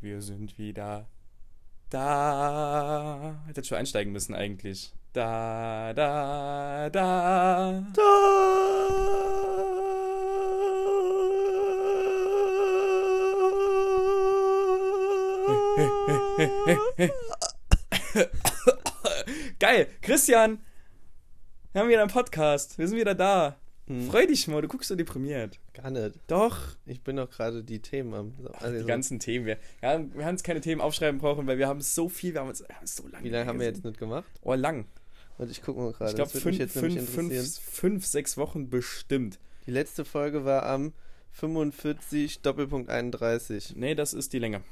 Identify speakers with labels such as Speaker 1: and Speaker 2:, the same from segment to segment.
Speaker 1: Wir sind wieder da. Hätte schon einsteigen müssen eigentlich. Da, da, da. Geil, Christian. Wir haben wieder einen Podcast. Wir sind wieder da.
Speaker 2: Hm.
Speaker 1: Freu dich mal, du guckst so deprimiert.
Speaker 2: Gar nicht.
Speaker 1: Doch.
Speaker 2: Ich bin doch gerade die Themen am. Also,
Speaker 1: Die ganzen Themen. Wir, ja, wir haben uns keine Themen aufschreiben brauchen, weil wir haben so viel, wir haben uns wir haben so lange.
Speaker 2: wie lange haben wir jetzt nicht gemacht?
Speaker 1: Oh, lang.
Speaker 2: Und ich gucke mal gerade.
Speaker 1: Ich glaube, fünf,
Speaker 2: jetzt
Speaker 1: fünf, fünf, fünf, sechs Wochen bestimmt.
Speaker 2: Die letzte Folge war am 45 Doppelpunkt 31.
Speaker 1: Nee, das ist die Länge.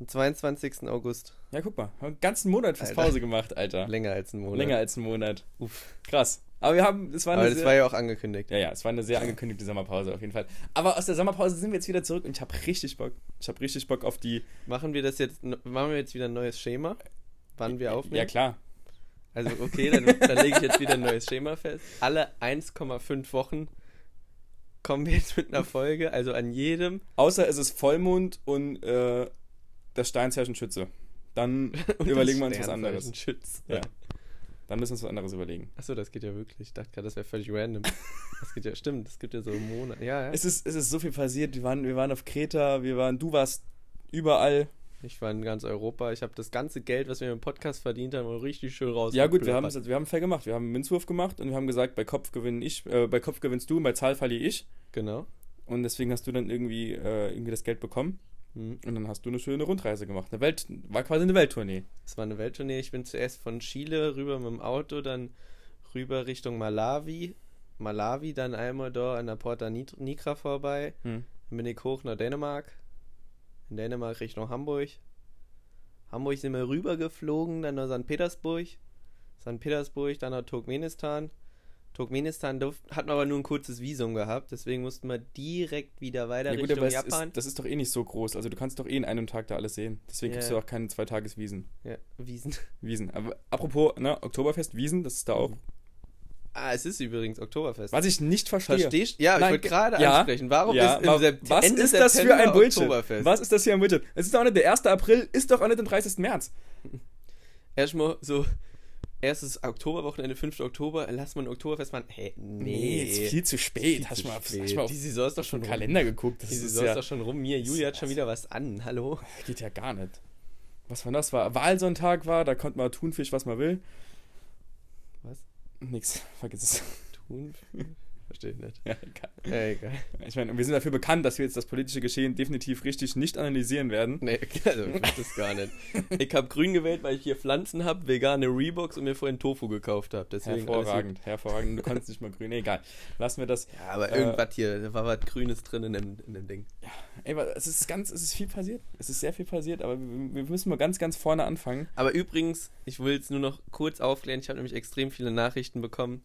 Speaker 2: Am 22. August.
Speaker 1: Ja, guck mal. Haben einen ganzen Monat fürs
Speaker 2: Alter.
Speaker 1: Pause gemacht, Alter.
Speaker 2: Länger als ein Monat.
Speaker 1: Länger als einen Monat.
Speaker 2: Uff.
Speaker 1: Krass. Aber wir haben, es war eine
Speaker 2: Aber das
Speaker 1: sehr,
Speaker 2: war ja auch angekündigt.
Speaker 1: ja, ja, es war eine sehr angekündigte Sommerpause auf jeden Fall. Aber aus der Sommerpause sind wir jetzt wieder zurück und ich habe richtig Bock. Ich habe richtig Bock auf die.
Speaker 2: Machen wir das jetzt, machen wir jetzt wieder ein neues Schema? Wann wir aufnehmen?
Speaker 1: Ja, klar.
Speaker 2: Also okay, dann, dann lege ich jetzt wieder ein neues Schema fest. Alle 1,5 Wochen kommen wir jetzt mit einer Folge, also an jedem.
Speaker 1: Außer es ist Vollmond und äh, das Sternzeichen Schütze. Dann überlegen wir uns was anderes.
Speaker 2: Sternzeichen Schütz.
Speaker 1: Ja. Dann müssen wir uns was anderes überlegen.
Speaker 2: Achso, das geht ja wirklich. Ich dachte gerade, das wäre völlig random. Das geht ja, stimmt, das gibt ja so einen Monat. Ja, ja.
Speaker 1: Es ist, es ist so viel passiert. Wir waren, wir waren auf Kreta, wir waren, du warst überall.
Speaker 2: Ich war in ganz Europa. Ich habe das ganze Geld, was wir im Podcast verdient haben, richtig schön raus.
Speaker 1: Ja gut, wir haben, wir haben fair gemacht. Wir haben einen Münzwurf gemacht und wir haben gesagt, bei Kopf gewinne ich, äh, bei Kopf gewinnst du und bei Zahl verliere ich.
Speaker 2: Genau.
Speaker 1: Und deswegen hast du dann irgendwie, äh, irgendwie das Geld bekommen.
Speaker 2: Hm.
Speaker 1: Und dann hast du eine schöne Rundreise gemacht. Eine Welt, war quasi eine Welttournee.
Speaker 2: Es war eine Welttournee. Ich bin zuerst von Chile rüber mit dem Auto, dann rüber Richtung Malawi. Malawi, dann einmal da an der Porta Nigra vorbei.
Speaker 1: Hm.
Speaker 2: Dann bin ich hoch nach Dänemark. In Dänemark Richtung Hamburg. Hamburg sind wir rübergeflogen, dann nach St. Petersburg. St. Petersburg, dann nach Turkmenistan. Turkmenistan durf, hatten wir aber nur ein kurzes Visum gehabt, deswegen mussten wir direkt wieder weiter
Speaker 1: Ja gut,
Speaker 2: Richtung
Speaker 1: aber
Speaker 2: Japan.
Speaker 1: ist, das ist doch eh nicht so groß. Also du kannst doch eh in einem Tag da alles sehen. Deswegen
Speaker 2: Ja.
Speaker 1: gibst du auch keine Zweitageswiesen.
Speaker 2: ja, Wiesen.
Speaker 1: Wiesen. Aber apropos, ne, Oktoberfest, Wiesen, das ist da auch.
Speaker 2: Ah, es ist übrigens Oktoberfest.
Speaker 1: Was ich nicht verstehe.
Speaker 2: Verstehst Ja, ich
Speaker 1: Nein,
Speaker 2: wollte gerade
Speaker 1: ja,
Speaker 2: ansprechen. Warum
Speaker 1: ja,
Speaker 2: ist im
Speaker 1: wa-
Speaker 2: Sept
Speaker 1: was
Speaker 2: Ende
Speaker 1: ist das für
Speaker 2: September
Speaker 1: ein Bullshit?
Speaker 2: Oktoberfest?
Speaker 1: Was ist das für ein Bullshit? Es ist doch nicht der 1. April, ist doch auch nicht am 30. März.
Speaker 2: Erstmal so, erstes Oktoberwochenende, 5. Oktober, lass mal ein Oktoberfest machen. Hä, nee.
Speaker 1: ist viel zu spät.
Speaker 2: Viel
Speaker 1: hast
Speaker 2: zu
Speaker 1: du mal,
Speaker 2: spät.
Speaker 1: Hast du mal auf
Speaker 2: Die Saison ist doch schon
Speaker 1: den
Speaker 2: rum.
Speaker 1: Kalender geguckt? Das
Speaker 2: Die
Speaker 1: ist
Speaker 2: Saison
Speaker 1: ja,
Speaker 2: ist doch schon rum. Mir, Julia hat schon wieder was an. Hallo?
Speaker 1: geht ja gar nicht. Was war das? War Wahlsonntag war, da konnte man Thunfisch, was man will.
Speaker 2: Was?
Speaker 1: Nix, vergiss es.
Speaker 2: Tun? Verstehe ich nicht.
Speaker 1: Ja, egal.
Speaker 2: Ja, egal.
Speaker 1: Ich meine, wir sind dafür bekannt, dass wir jetzt das politische Geschehen definitiv richtig nicht analysieren werden.
Speaker 2: Nee, also ich weiß das gar nicht. Ich habe grün gewählt, weil ich hier Pflanzen habe, vegane Reeboks und mir vorhin Tofu gekauft habe.
Speaker 1: Hervorragend, hervorragend. Du kannst nicht mal grün. Nee, egal. Lassen wir das.
Speaker 2: Ja, aber
Speaker 1: Äh,
Speaker 2: irgendwas hier, da war was Grünes drin in dem, in dem Ding.
Speaker 1: Ey, aber es ist ganz, es ist viel passiert. Es ist sehr viel passiert, aber wir, wir müssen mal ganz, ganz vorne anfangen.
Speaker 2: Aber übrigens, ich will es nur noch kurz aufklären. Ich habe nämlich extrem viele Nachrichten bekommen.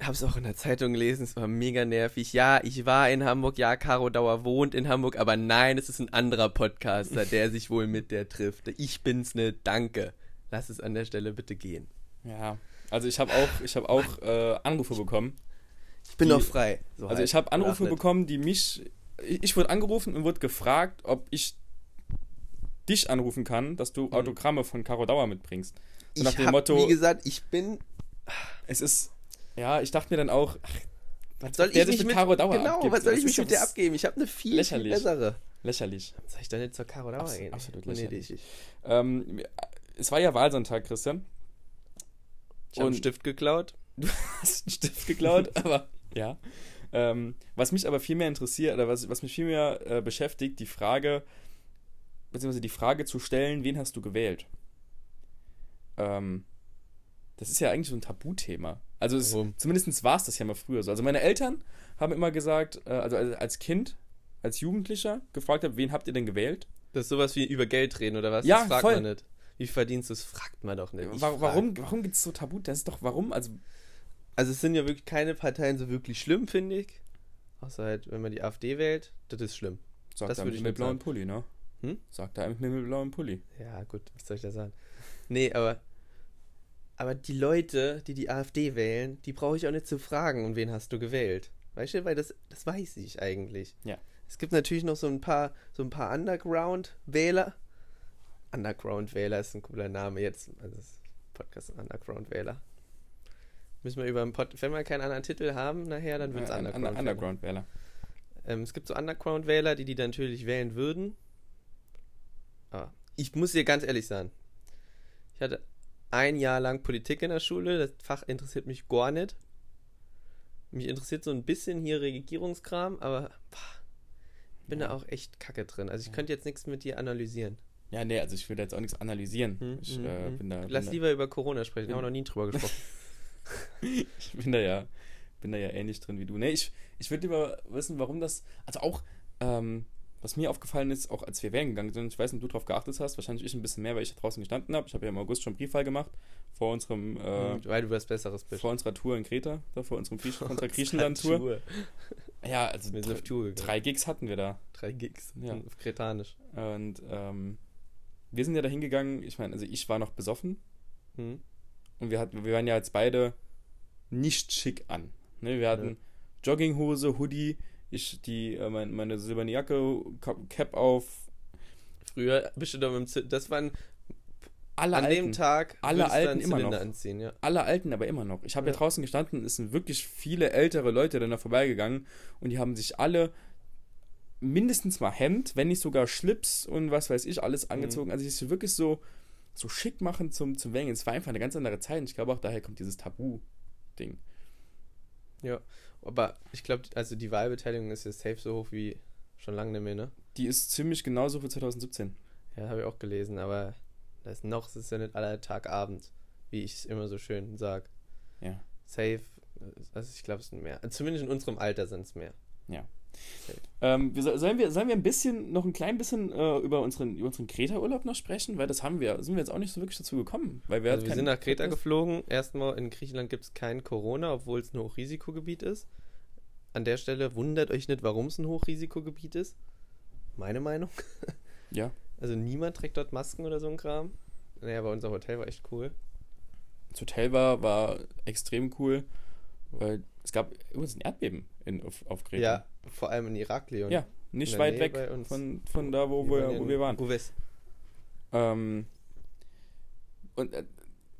Speaker 2: Habe es auch in der Zeitung gelesen, es war mega nervig. Ja, ich war in Hamburg, ja, Caro Dauer wohnt in Hamburg, aber nein, es ist ein anderer Podcaster, der sich wohl mit der trifft. Ich bin's nicht, danke. Lass es an der Stelle bitte gehen.
Speaker 1: Ja. Also ich habe auch, ich habe auch äh, Anrufe bekommen.
Speaker 2: Ich bin
Speaker 1: Die-
Speaker 2: noch frei. So
Speaker 1: Also
Speaker 2: halt.
Speaker 1: ich habe Anrufe bekommen, die mich. Ich ich wurde angerufen und wurde gefragt, ob ich dich anrufen kann, dass du Autogramme von Caro Dauer mitbringst. So nach
Speaker 2: Ich
Speaker 1: dem
Speaker 2: hab,
Speaker 1: Motto,
Speaker 2: wie gesagt, ich bin.
Speaker 1: es ist. Ja, ich dachte mir dann auch, ach,
Speaker 2: Was soll ich mich
Speaker 1: mit Caro Dauer
Speaker 2: Genau,
Speaker 1: abgibt?
Speaker 2: was soll
Speaker 1: Das
Speaker 2: ich mich mit der abgeben? Ich habe eine viel, viel
Speaker 1: lächerlich.
Speaker 2: bessere.
Speaker 1: lächerlich.
Speaker 2: Soll ich dann nicht zur Caro Dauer
Speaker 1: Abs-
Speaker 2: gehen?
Speaker 1: absolut lächerlich.
Speaker 2: ich
Speaker 1: Ähm, es war ja Wahlsonntag, Christian.
Speaker 2: ich habe einen Stift geklaut.
Speaker 1: Du hast einen Stift geklaut, aber ja. Ähm, was mich aber viel mehr interessiert, oder was, was mich viel mehr äh, beschäftigt, die Frage, beziehungsweise die Frage zu stellen, wen hast du gewählt? Ähm, das ist ja eigentlich so ein Tabuthema. Also es, zumindest war es das ja mal früher so. Also meine Eltern haben immer gesagt, äh, also als Kind, als Jugendlicher, gefragt habe, wen habt ihr denn gewählt?
Speaker 2: Das ist sowas wie über Geld reden oder was?
Speaker 1: Ja,
Speaker 2: das fragt
Speaker 1: voll.
Speaker 2: man nicht. Wie verdienst du es? Fragt man doch nicht. Ich frag.
Speaker 1: warum warum gibt es so Tabu? Das ist doch, warum? Also,
Speaker 2: Also es sind ja wirklich keine Parteien so wirklich schlimm, finde ich. Außer halt, wenn man die AfD wählt, das ist schlimm.
Speaker 1: sagt
Speaker 2: Das
Speaker 1: er
Speaker 2: würde
Speaker 1: mit
Speaker 2: ich
Speaker 1: mit blauem. Pulli, ne?
Speaker 2: Hm?
Speaker 1: Sagt er mit blauem Pulli.
Speaker 2: Ja, gut, was soll ich da sagen? Nee, aber. Aber die Leute, die die AfD wählen, die brauche ich auch nicht zu fragen, und wen hast du gewählt? Weißt du, weil das, das weiß ich eigentlich.
Speaker 1: Ja.
Speaker 2: Es gibt natürlich noch so ein paar, so ein paar Underground-Wähler. Underground-Wähler ist ein cooler Name jetzt. Also Podcast Underground-Wähler. Müssen wir über einen Pod wenn wir keinen anderen Titel haben nachher, dann wird es
Speaker 1: Ja, un-
Speaker 2: Underground-Wähler.
Speaker 1: Underground-Wähler.
Speaker 2: Ähm, es gibt so Underground-Wähler, die die dann natürlich wählen würden. Aber ich muss dir ganz ehrlich sagen, ich hatte ein Jahr lang Politik in der Schule, das Fach interessiert mich gar nicht. Mich interessiert so ein bisschen hier Regierungskram, aber pah, bin
Speaker 1: Ja.
Speaker 2: da auch echt kacke drin. Also ich
Speaker 1: Ja.
Speaker 2: könnte jetzt nichts mit dir analysieren.
Speaker 1: Ja, nee, also ich will jetzt auch nichts analysieren.
Speaker 2: Hm,
Speaker 1: ich,
Speaker 2: hm,
Speaker 1: äh,
Speaker 2: hm.
Speaker 1: bin da,
Speaker 2: Lass
Speaker 1: bin
Speaker 2: lieber über Corona sprechen,
Speaker 1: bin-
Speaker 2: haben wir noch nie drüber gesprochen.
Speaker 1: da, ich bin da ja, bin da ja ähnlich drin wie du. Nee, ich, ich würde lieber wissen, warum das, also auch, ähm, was mir aufgefallen ist, auch als wir wählen gegangen sind, ich weiß nicht, ob du drauf geachtet hast, wahrscheinlich ich ein bisschen mehr, weil ich draußen gestanden habe. Ich habe ja im August schon Briefwahl gemacht, vor unserem, äh,
Speaker 2: Weil du was Besseres bist.
Speaker 1: vor unserer Tour in Kreta, da vor unserem Griechen, unserer Griechenland-Tour.
Speaker 2: Tour.
Speaker 1: Ja, also
Speaker 2: Wir sind auf
Speaker 1: drei,
Speaker 2: Tour gegangen.
Speaker 1: drei Gigs hatten wir da.
Speaker 2: Drei Gigs.
Speaker 1: Ja.
Speaker 2: Auf Kretanisch.
Speaker 1: Und ähm, wir sind ja da hingegangen, ich meine, also ich war noch besoffen
Speaker 2: Hm.
Speaker 1: und wir hatten, wir waren ja jetzt beide nicht schick an. Ne, wir hatten
Speaker 2: Ja.
Speaker 1: Jogginghose, Hoodie, ich die äh, mein, meine silberne Jacke, Cap- auf,
Speaker 2: Früher bist du da mit dem Z Das waren
Speaker 1: alle
Speaker 2: an
Speaker 1: alten,
Speaker 2: dem Tag
Speaker 1: Alle Alten immer
Speaker 2: Zylinder
Speaker 1: noch.
Speaker 2: anziehen, ja.
Speaker 1: alle alten, aber immer noch. Ich habe ja.
Speaker 2: Ja.
Speaker 1: draußen gestanden, es sind wirklich viele ältere Leute dann da vorbeigegangen und die haben sich alle mindestens mal Hemd, wenn nicht sogar Schlips und was weiß ich, alles angezogen. Also es ist wirklich so, so schick machen zum, zum Wählen. Es war einfach eine ganz andere Zeit. Und ich glaube auch daher kommt dieses Tabu-Ding.
Speaker 2: Ja. Aber ich glaube, also die Wahlbeteiligung ist jetzt safe so hoch wie schon lange nicht mehr, ne?
Speaker 1: Die ist ziemlich genauso für 2017.
Speaker 2: Ja, habe ich auch gelesen, aber das noch ist ja nicht aller Tag Abend, wie ich es immer so schön sag.
Speaker 1: Ja.
Speaker 2: Safe, also ich glaube, es sind mehr. Zumindest in unserem Alter sind es mehr.
Speaker 1: Ähm, wir, so- sollen, wir, sollen wir ein bisschen, noch ein klein bisschen äh, über unseren, über unseren Kreta-Urlaub noch sprechen? Weil das haben wir, sind wir jetzt auch nicht so wirklich dazu gekommen. Weil wir,
Speaker 2: Also wir sind nach Kreta geflogen. Erstmal in Griechenland gibt es kein Corona, obwohl es ein Hochrisikogebiet ist. An der Stelle wundert euch nicht, warum es ein Hochrisikogebiet ist. Meine Meinung.
Speaker 1: Ja.
Speaker 2: Also niemand trägt dort Masken oder so ein Kram. Naja, aber unser Hotel war echt cool.
Speaker 1: Das Hotel war, war extrem cool. Weil es gab übrigens ein Erdbeben in, auf, auf Kreta.
Speaker 2: Ja, vor allem in Iraklion.
Speaker 1: Ja, nicht weit
Speaker 2: Nähe
Speaker 1: weg von, von da, wo
Speaker 2: Wir
Speaker 1: wo wir waren.
Speaker 2: Bouvet.
Speaker 1: Ähm, und äh,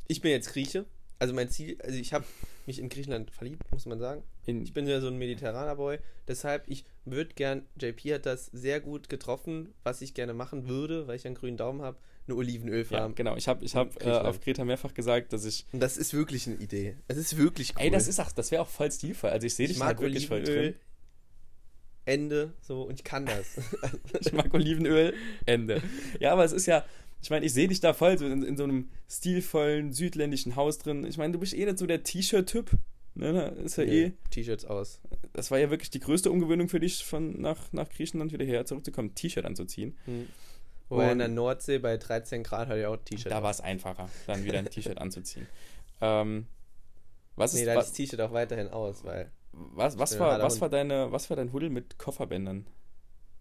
Speaker 2: Ich bin jetzt Grieche. Also mein Ziel, also ich habe mich in Griechenland verliebt, muss man sagen.
Speaker 1: in,
Speaker 2: Ich bin ja so ein mediterraner Boy. Deshalb, ich würde gern, JP hat das sehr gut getroffen, was ich gerne machen würde, weil ich einen grünen Daumen habe, eine
Speaker 1: ja,
Speaker 2: Olivenölfarm.
Speaker 1: genau, ich habe ich hab, äh, auf Kreta mehrfach gesagt, dass ich.
Speaker 2: Und das ist wirklich eine Idee. Es ist wirklich cool.
Speaker 1: Ey, das ist auch, das wäre auch voll stilvoll. Also ich sehe dich
Speaker 2: mag
Speaker 1: wirklich voll
Speaker 2: Olivenöl,
Speaker 1: drin.
Speaker 2: Ende, so, und ich kann das.
Speaker 1: Ich mag Olivenöl, Ende. Ja, aber es ist ja, ich meine, ich sehe dich da voll so in, in so einem stilvollen südländischen Haus drin. Ich meine, du bist eh nicht so der T-Shirt-Typ. Ne, ne, ist ja eh.
Speaker 2: Nee, T-Shirts aus.
Speaker 1: Das war ja wirklich die größte Umgewöhnung für dich, von nach, nach Griechenland wieder her zurückzukommen, T-Shirt anzuziehen.
Speaker 2: Hm. Wobei in der Nordsee bei 13 Grad hatte ich auch T-Shirt.
Speaker 1: Da war es einfacher, dann wieder ein T-Shirt anzuziehen. Ähm, was, ist,
Speaker 2: Nee, da hatte ich das T-Shirt auch weiterhin aus, weil.
Speaker 1: was, was, war,
Speaker 2: ein
Speaker 1: was, war deine, was war dein Huddel mit Kofferbändern?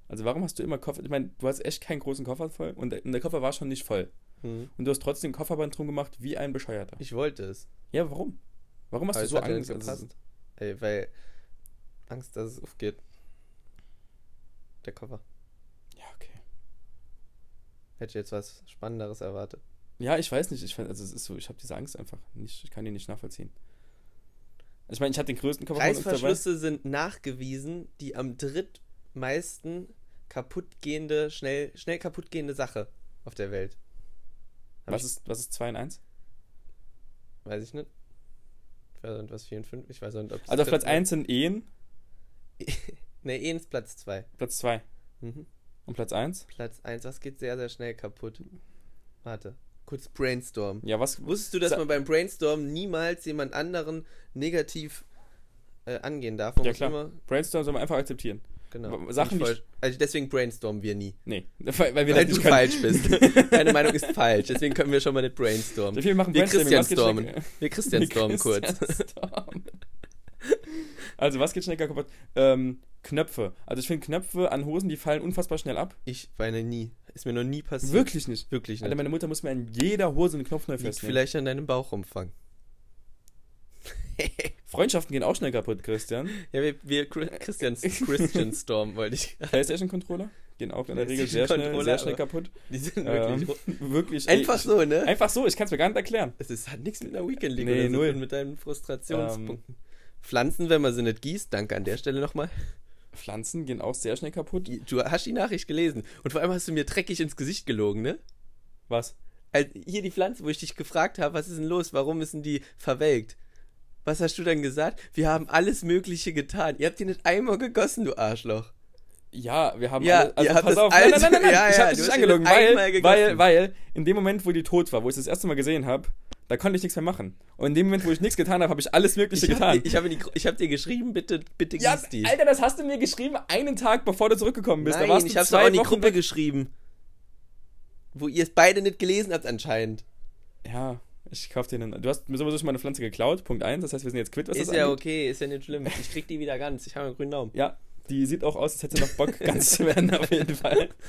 Speaker 1: Also warum hast du immer Koffer? Ich meine, du hast echt keinen großen Koffer voll und der, Koffer war schon nicht voll.
Speaker 2: Hm.
Speaker 1: Und du hast trotzdem ein Kofferband drum gemacht wie ein Bescheuerter.
Speaker 2: Ich wollte es.
Speaker 1: Ja, warum? Warum hast
Speaker 2: Aber
Speaker 1: du so Angst? Also.
Speaker 2: Ey, weil Angst, dass es aufgeht. Der Koffer. Hätte jetzt was Spannenderes erwartet.
Speaker 1: Ja, ich weiß nicht. Ich, find- also es ist so, ich habe diese Angst einfach nicht. Ich kann die nicht nachvollziehen. Ich meine, ich hatte den größten Koffer.
Speaker 2: Reißverschlüsse sind nachgewiesen die am drittmeisten kaputtgehende, schnell, schnell kaputtgehende Sache auf der Welt. Hab
Speaker 1: Was ist, was ist 2 in 1?
Speaker 2: Weiß ich nicht. Ich weiß nicht, was 4 und 5. Ich weiß nicht, ob
Speaker 1: Also auf Platz 1 sind Ehen,
Speaker 2: Ne, eh ins Platz 2.
Speaker 1: Platz 2.
Speaker 2: Mhm.
Speaker 1: Und Platz 1?
Speaker 2: Platz 1, das geht sehr, sehr schnell kaputt. Warte. Kurz Brainstorm.
Speaker 1: Ja, was?
Speaker 2: Wusstest du, dass man beim Brainstorm niemals jemand anderen negativ äh, angehen darf? Man
Speaker 1: Ja, klar.
Speaker 2: Immer,
Speaker 1: Brainstorm soll man einfach akzeptieren.
Speaker 2: genau.
Speaker 1: Sachen, die-
Speaker 2: also deswegen brainstormen wir nie.
Speaker 1: Nee, weil, weil wir
Speaker 2: Weil du
Speaker 1: können.
Speaker 2: falsch bist. Deine Meinung ist falsch. Deswegen können wir schon mal nicht brainstormen.
Speaker 1: Wir machen
Speaker 2: Wir Christianstormen.
Speaker 1: schneller-
Speaker 2: Wir Christian Storm kurz.
Speaker 1: Also, was geht schneller kaputt? Ähm, Knöpfe. Also, ich finde Knöpfe an Hosen, die fallen unfassbar schnell ab.
Speaker 2: Ich weine nie. Ist mir noch nie passiert.
Speaker 1: Wirklich nicht.
Speaker 2: Wirklich nicht.
Speaker 1: Alter, meine Mutter muss mir an jeder Hose einen Knopf neu festnehmen.
Speaker 2: vielleicht an deinem Bauchumfang.
Speaker 1: Freundschaften gehen auch schnell kaputt, Christian.
Speaker 2: Ja, wir, wir Christian, Christian Storm wollte ich.
Speaker 1: PlayStation-Controller gehen auch in der Regel sehr schnell, sehr schnell kaputt.
Speaker 2: Die sind wirklich.
Speaker 1: Ähm, wirklich.
Speaker 2: Einfach so, ne?
Speaker 1: Einfach so, ich kann es mir gar nicht erklären.
Speaker 2: Es ist, hat nichts mit einer Weekend League
Speaker 1: Nee,
Speaker 2: oder so
Speaker 1: null.
Speaker 2: mit deinen Frustrationspunkten. Pflanzen, wenn man sie nicht gießt, danke an der Stelle nochmal.
Speaker 1: Pflanzen gehen auch sehr schnell kaputt.
Speaker 2: Du hast die Nachricht gelesen. Und vor allem hast du mir dreckig ins Gesicht gelogen, ne?
Speaker 1: Was?
Speaker 2: Also hier die Pflanze, wo ich dich gefragt habe, was ist denn los? Warum ist denn die verwelkt? Was hast du dann gesagt? Wir haben alles Mögliche getan. Ihr habt die nicht einmal gegossen, du Arschloch.
Speaker 1: Ja, wir haben
Speaker 2: Ja,
Speaker 1: alle, also
Speaker 2: ihr
Speaker 1: pass auf, nein, nein, nein, nein.
Speaker 2: Ja,
Speaker 1: ich
Speaker 2: ja,
Speaker 1: habe
Speaker 2: du
Speaker 1: dich
Speaker 2: hast
Speaker 1: angelogen, weil, weil, weil in dem Moment, wo die tot war, wo ich das erste Mal gesehen habe, da konnte ich nichts mehr machen. Und in dem Moment, wo ich nichts getan habe, habe ich alles Mögliche
Speaker 2: Ich
Speaker 1: getan.
Speaker 2: habe ich hab, ich hab dir geschrieben, bitte, bitte
Speaker 1: ja,
Speaker 2: gieß die.
Speaker 1: Alter, das hast du mir geschrieben, einen Tag bevor du zurückgekommen bist. da
Speaker 2: Nein,
Speaker 1: warst
Speaker 2: ich hab's
Speaker 1: zwei
Speaker 2: auch in die
Speaker 1: Wochen
Speaker 2: Gruppe
Speaker 1: weg.
Speaker 2: geschrieben. Wo ihr es beide nicht gelesen habt anscheinend.
Speaker 1: Ja, ich kauf dir einen. Du hast mir sowieso schon mal eine Pflanze geklaut, Punkt 1. Das heißt, wir sind jetzt quitt, was
Speaker 2: ist
Speaker 1: das
Speaker 2: ja
Speaker 1: angeht.
Speaker 2: okay, ist ja nicht schlimm. Ich krieg die wieder ganz. Ich habe einen grünen Daumen.
Speaker 1: Ja, die sieht auch aus, als hätte sie noch Bock, ganz zu werden, auf jeden Fall.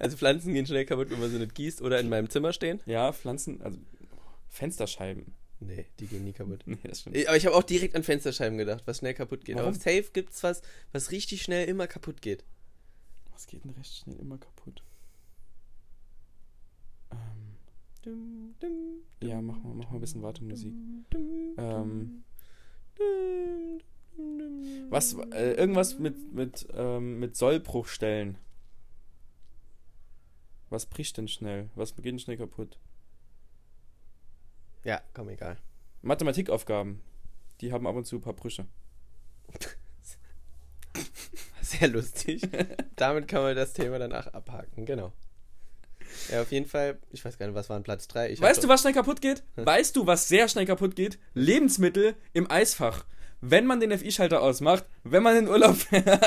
Speaker 2: Also Pflanzen gehen schnell kaputt, wenn man sie nicht gießt oder in meinem Zimmer stehen.
Speaker 1: Ja, Pflanzen, also Fensterscheiben.
Speaker 2: Nee, die gehen nie kaputt.
Speaker 1: Nee, das stimmt.
Speaker 2: Aber ich habe auch direkt an Fensterscheiben gedacht, was schnell kaputt geht.
Speaker 1: Warum?
Speaker 2: Aber safe gibt's was, was richtig schnell immer kaputt geht.
Speaker 1: Was geht denn recht schnell immer kaputt? Ähm,
Speaker 2: Dum, dum,
Speaker 1: ja, mach mal, mach mal ein bisschen Wartemusik.
Speaker 2: dum,
Speaker 1: Ähm,
Speaker 2: dum, dum, dum.
Speaker 1: was, äh, irgendwas mit, mit, ähm, mit Sollbruchstellen. Was bricht denn schnell? Was geht denn schnell kaputt?
Speaker 2: Ja, komm, egal.
Speaker 1: Mathematikaufgaben. Die haben ab und zu ein paar Brüche.
Speaker 2: Sehr lustig. Damit kann man das Thema danach abhaken, genau. Ja, auf jeden Fall, ich weiß gar nicht, was war an Platz 3? Ich
Speaker 1: Weißt du, was schnell kaputt geht? Weißt du, was sehr schnell kaputt geht? Lebensmittel im Eisfach. Wenn man den FI-Schalter ausmacht, wenn man in Urlaub fährt.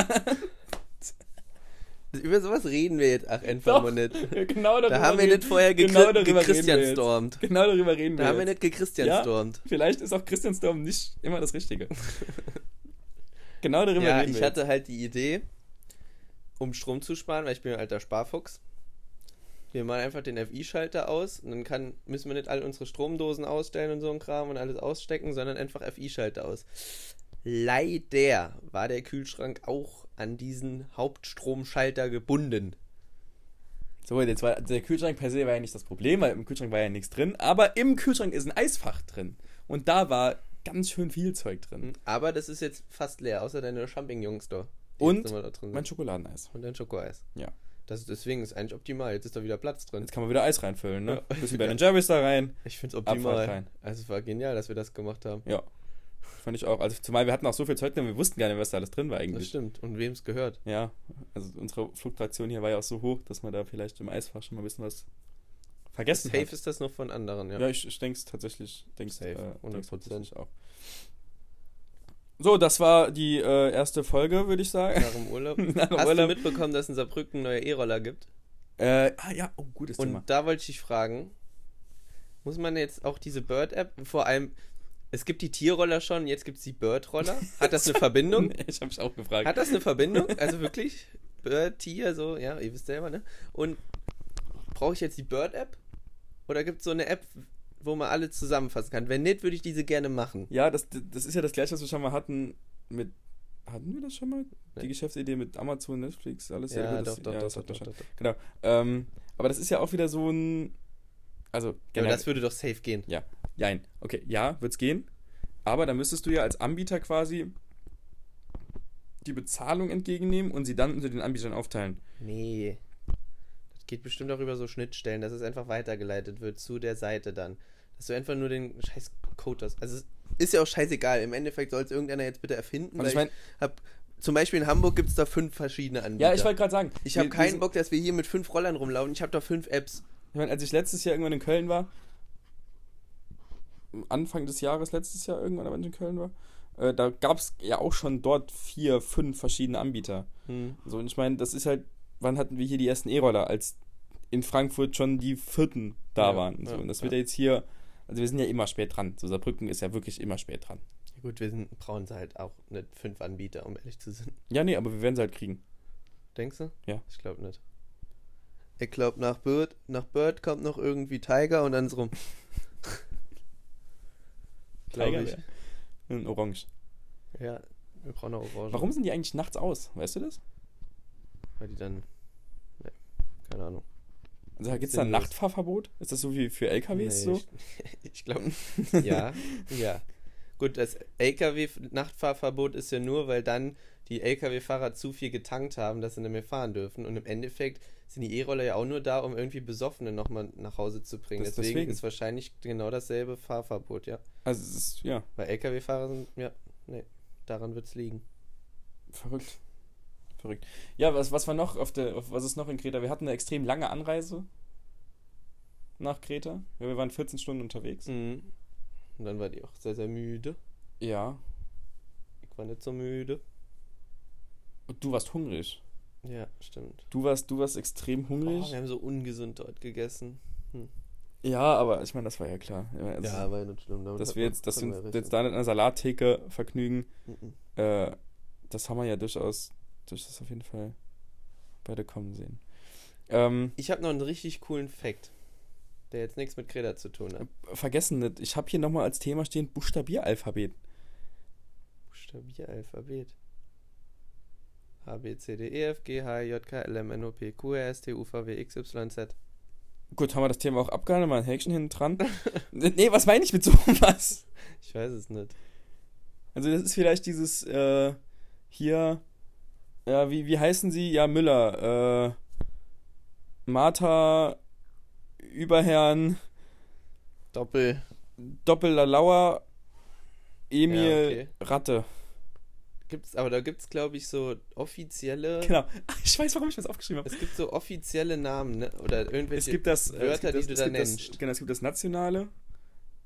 Speaker 2: Über sowas reden wir jetzt ach einfach mal nicht.
Speaker 1: genau darüber
Speaker 2: Da haben wir
Speaker 1: reden-
Speaker 2: nicht vorher
Speaker 1: genau
Speaker 2: gekri
Speaker 1: darüber reden wir
Speaker 2: Christian
Speaker 1: jetzt.
Speaker 2: stormt.
Speaker 1: Genau darüber reden
Speaker 2: Da
Speaker 1: wir
Speaker 2: haben wir
Speaker 1: jetzt.
Speaker 2: nicht gechristian
Speaker 1: Ja. Vielleicht ist auch Christian Storm nicht immer das Richtige. genau darüber
Speaker 2: Ja,
Speaker 1: reden
Speaker 2: ich
Speaker 1: wir
Speaker 2: hatte halt die Idee, um Strom zu sparen, weil ich bin ein alter Sparfuchs. Wir machen einfach den FI-Schalter aus und dann kann, müssen wir nicht all unsere Stromdosen ausstellen und so ein Kram und alles ausstecken, sondern einfach FI-Schalter aus. Leider war der Kühlschrank auch an diesen Hauptstromschalter gebunden.
Speaker 1: So, jetzt war, der Kühlschrank per se war ja nicht das Problem, weil im Kühlschrank war ja nichts drin. Aber im Kühlschrank ist ein Eisfach drin. Und da war ganz schön viel Zeug drin.
Speaker 2: Aber das ist jetzt fast leer, außer deine Champignons da.
Speaker 1: Und
Speaker 2: da drin.
Speaker 1: Mein Schokoladeneis.
Speaker 2: und dein Schokoeis.
Speaker 1: Ja.
Speaker 2: Das, deswegen ist eigentlich optimal. Jetzt ist da wieder Platz drin.
Speaker 1: Jetzt kann man wieder Eis reinfüllen, ne? Bisschen Ben Jerry's da rein.
Speaker 2: Ich finde es
Speaker 1: Abfahrt
Speaker 2: optimal.
Speaker 1: rein.
Speaker 2: Also es war genial, dass wir das gemacht haben.
Speaker 1: Ja. Fand ich auch. Also zumal wir hatten auch so viel Zeug wir wussten gar nicht, was da alles drin war
Speaker 2: Das
Speaker 1: eigentlich.
Speaker 2: stimmt. Und wem es gehört.
Speaker 1: Ja. Also unsere Fluktuation hier war ja auch so hoch, dass man da vielleicht im Eisfach schon mal ein bisschen was vergessen
Speaker 2: Safe
Speaker 1: hat.
Speaker 2: ist das noch von anderen, ja.
Speaker 1: Ja, ich, ich denke es tatsächlich. Denk's,
Speaker 2: Safe,
Speaker 1: äh,
Speaker 2: 100%.
Speaker 1: denk's tatsächlich auch. So, das war die äh, erste Folge, würde ich sagen.
Speaker 2: Nach dem Urlaub.
Speaker 1: Nach dem
Speaker 2: Hast
Speaker 1: Urlaub.
Speaker 2: du mitbekommen, dass in Saarbrücken neue E-Roller gibt?
Speaker 1: Äh, ah ja, oh, gutes
Speaker 2: Und
Speaker 1: Thema.
Speaker 2: da wollte ich dich fragen, muss man jetzt auch diese Bird-App, vor allem, es gibt die Tierroller schon, jetzt gibt es die Bird-Roller. Hat das eine Verbindung?
Speaker 1: Ich habe mich auch gefragt.
Speaker 2: Hat das eine Verbindung? Also wirklich? Bird, Tier, so, ja, ihr wisst selber, ne? Und brauche ich jetzt die Bird-App? Oder gibt es so eine App, wo man alle zusammenfassen kann? Wenn nicht, würde ich diese gerne machen.
Speaker 1: Ja, das, das ist ja das gleiche, was wir schon mal hatten mit. Hatten wir das schon mal?
Speaker 2: Nee.
Speaker 1: Die Geschäftsidee mit Amazon, Netflix, alles
Speaker 2: Ja,
Speaker 1: gut,
Speaker 2: doch,
Speaker 1: das,
Speaker 2: doch,
Speaker 1: ja,
Speaker 2: doch,
Speaker 1: das
Speaker 2: doch, doch,
Speaker 1: schon.
Speaker 2: doch, doch.
Speaker 1: Genau. Ähm, aber das ist ja auch wieder so ein. Also,
Speaker 2: Ja, aber das würde doch safe gehen.
Speaker 1: Ja, jein. Okay, ja, wird's gehen. Aber dann müsstest du ja als Anbieter quasi die Bezahlung entgegennehmen und sie dann unter den Anbietern aufteilen.
Speaker 2: Nee. Das geht bestimmt auch über so Schnittstellen, dass es einfach weitergeleitet wird zu der Seite dann. Dass du einfach nur den scheiß Code hast. Also es ist ja auch scheißegal. Im Endeffekt soll es irgendeiner jetzt bitte erfinden.
Speaker 1: Und ich meine,
Speaker 2: zum Beispiel in Hamburg gibt es da fünf verschiedene Anbieter.
Speaker 1: ja, ich wollte gerade sagen,
Speaker 2: ich habe keinen Bock, dass wir hier mit fünf Rollern rumlaufen. Ich habe da fünf Apps.
Speaker 1: Ich meine, als ich letztes Jahr irgendwann in Köln war, Anfang des Jahres, letztes Jahr irgendwann, wenn ich in Köln war, äh, da gab es ja auch schon dort vier, fünf verschiedene Anbieter.
Speaker 2: Hm.
Speaker 1: So, und ich meine, das ist halt, wann hatten wir hier die ersten E-Roller, als in Frankfurt schon die vierten da
Speaker 2: Ja,
Speaker 1: waren. So,
Speaker 2: ja,
Speaker 1: und das wird
Speaker 2: ja.
Speaker 1: ja jetzt hier, also wir sind ja immer spät dran. So, Saarbrücken ist ja wirklich immer spät dran.
Speaker 2: Ja, gut, wir sind, brauchen sie halt auch nicht fünf Anbieter, um ehrlich zu sein.
Speaker 1: Ja, nee, aber wir werden sie halt kriegen.
Speaker 2: Denkst du?
Speaker 1: Ja.
Speaker 2: Ich glaube nicht. Ich glaube, nach Bird, nach Bird kommt noch irgendwie Tiger und dann so rum. Glaube
Speaker 1: Bear. In Orange.
Speaker 2: Ja, wir brauchen auch Orange.
Speaker 1: Warum sind die eigentlich nachts aus? Weißt du das?
Speaker 2: Weil die dann. Ne, keine Ahnung.
Speaker 1: Also gibt es da ein. Nachtfahrverbot? Ist das so wie für LKWs so?
Speaker 2: Ich, ich glaube, ja, ja. Gut, das LKW-Nachtfahrverbot ist ja nur, weil dann die LKW-Fahrer zu viel getankt haben, dass sie nicht mehr fahren dürfen. Und im Endeffekt sind die E-Roller ja auch nur da, um irgendwie Besoffene nochmal nach Hause zu bringen. Deswegen,
Speaker 1: deswegen.
Speaker 2: ist wahrscheinlich genau dasselbe Fahrverbot, ja.
Speaker 1: Also es ist, ja,
Speaker 2: Weil LKW-Fahrer sind, ja, nee, daran wird es liegen.
Speaker 1: verrückt. Verrückt. Ja, was, was war noch auf der, auf, was ist noch in Kreta? Wir hatten eine extrem lange Anreise nach Kreta. Ja, wir waren 14 Stunden unterwegs.
Speaker 2: Mhm. Und dann war die auch sehr, sehr müde.
Speaker 1: Ja.
Speaker 2: Ich war nicht so müde.
Speaker 1: Und du warst hungrig.
Speaker 2: Ja, stimmt.
Speaker 1: Du warst, du warst extrem
Speaker 2: Oh,
Speaker 1: hungrig.
Speaker 2: wir haben so ungesund dort gegessen.
Speaker 1: ja, aber ich meine, das war ja klar. Ja, also,
Speaker 2: ja, war ja nicht schlimm. damit
Speaker 1: dass wir jetzt, dass wir uns jetzt da in einer Salattheke vergnügen,
Speaker 2: Mhm.
Speaker 1: äh, das haben wir ja durchaus, durchaus auf jeden Fall beide kommen sehen. Ähm,
Speaker 2: Ich habe noch einen richtig coolen Fact, der jetzt nichts mit Kreta zu tun hat.
Speaker 1: vergessen nicht, ich habe hier nochmal als Thema stehen Buchstabieralphabet.
Speaker 2: Buchstabieralphabet. A, B, C, D, E, F, G, H, J, K, L, M, N, O, P, Q, R, S, T, U, V, W, X, Y, Z.
Speaker 1: Gut, haben wir das Thema auch abgehandelt, mal ein Häkchen hinten dran. nee, was meine ich mit sowas?
Speaker 2: Ich weiß es nicht.
Speaker 1: Also das ist vielleicht dieses, äh, hier, ja, wie, wie heißen sie? Ja, Müller, äh, Martha, Überherrn,
Speaker 2: Doppel.
Speaker 1: Doppellalauer, Emil,
Speaker 2: Ja, okay.
Speaker 1: Ratte.
Speaker 2: Gibt's, aber da gibt es, glaube ich, so offizielle.
Speaker 1: Genau. Ich weiß, warum ich das aufgeschrieben habe.
Speaker 2: Es gibt so offizielle Namen, ne? Oder irgendwelche.
Speaker 1: Es gibt das, äh, es
Speaker 2: Wörter,
Speaker 1: gibt
Speaker 2: die
Speaker 1: das,
Speaker 2: du
Speaker 1: es
Speaker 2: da nennst.
Speaker 1: Das, genau, es gibt das Nationale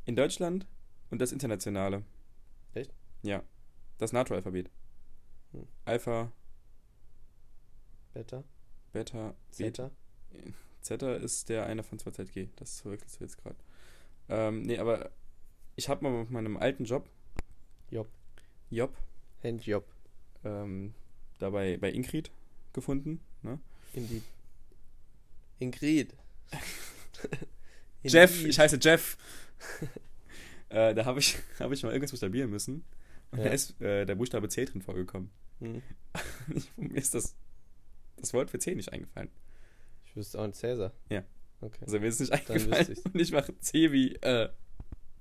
Speaker 1: in Deutschland und das Internationale.
Speaker 2: Echt?
Speaker 1: Ja. Das NATO-Alphabet.
Speaker 2: Hm.
Speaker 1: Alpha,
Speaker 2: Beta,
Speaker 1: Beta, Beta.
Speaker 2: Zeta.
Speaker 1: Zeta ist der eine von 2ZG. Das verwechselst du jetzt gerade. Ähm, nee, aber ich habe mal mit meinem alten Job,
Speaker 2: Job.
Speaker 1: Job,
Speaker 2: Handjob.
Speaker 1: ähm, dabei bei Ingrid gefunden. Ne?
Speaker 2: In die. Ingrid.
Speaker 1: Jeff, ich heiße Jeff. äh, da habe ich, hab ich mal irgendwas buchstabieren müssen. Und
Speaker 2: Ja.
Speaker 1: da ist äh, der Buchstabe C drin vorgekommen.
Speaker 2: Hm.
Speaker 1: Ich, mir ist das, das Wort für C nicht eingefallen.
Speaker 2: Ich wüsste auch ein Cäsar.
Speaker 1: Ja.
Speaker 2: Okay.
Speaker 1: Also mir ist es nicht eingefallen.
Speaker 2: ich's.
Speaker 1: Und ich mache C wie äh,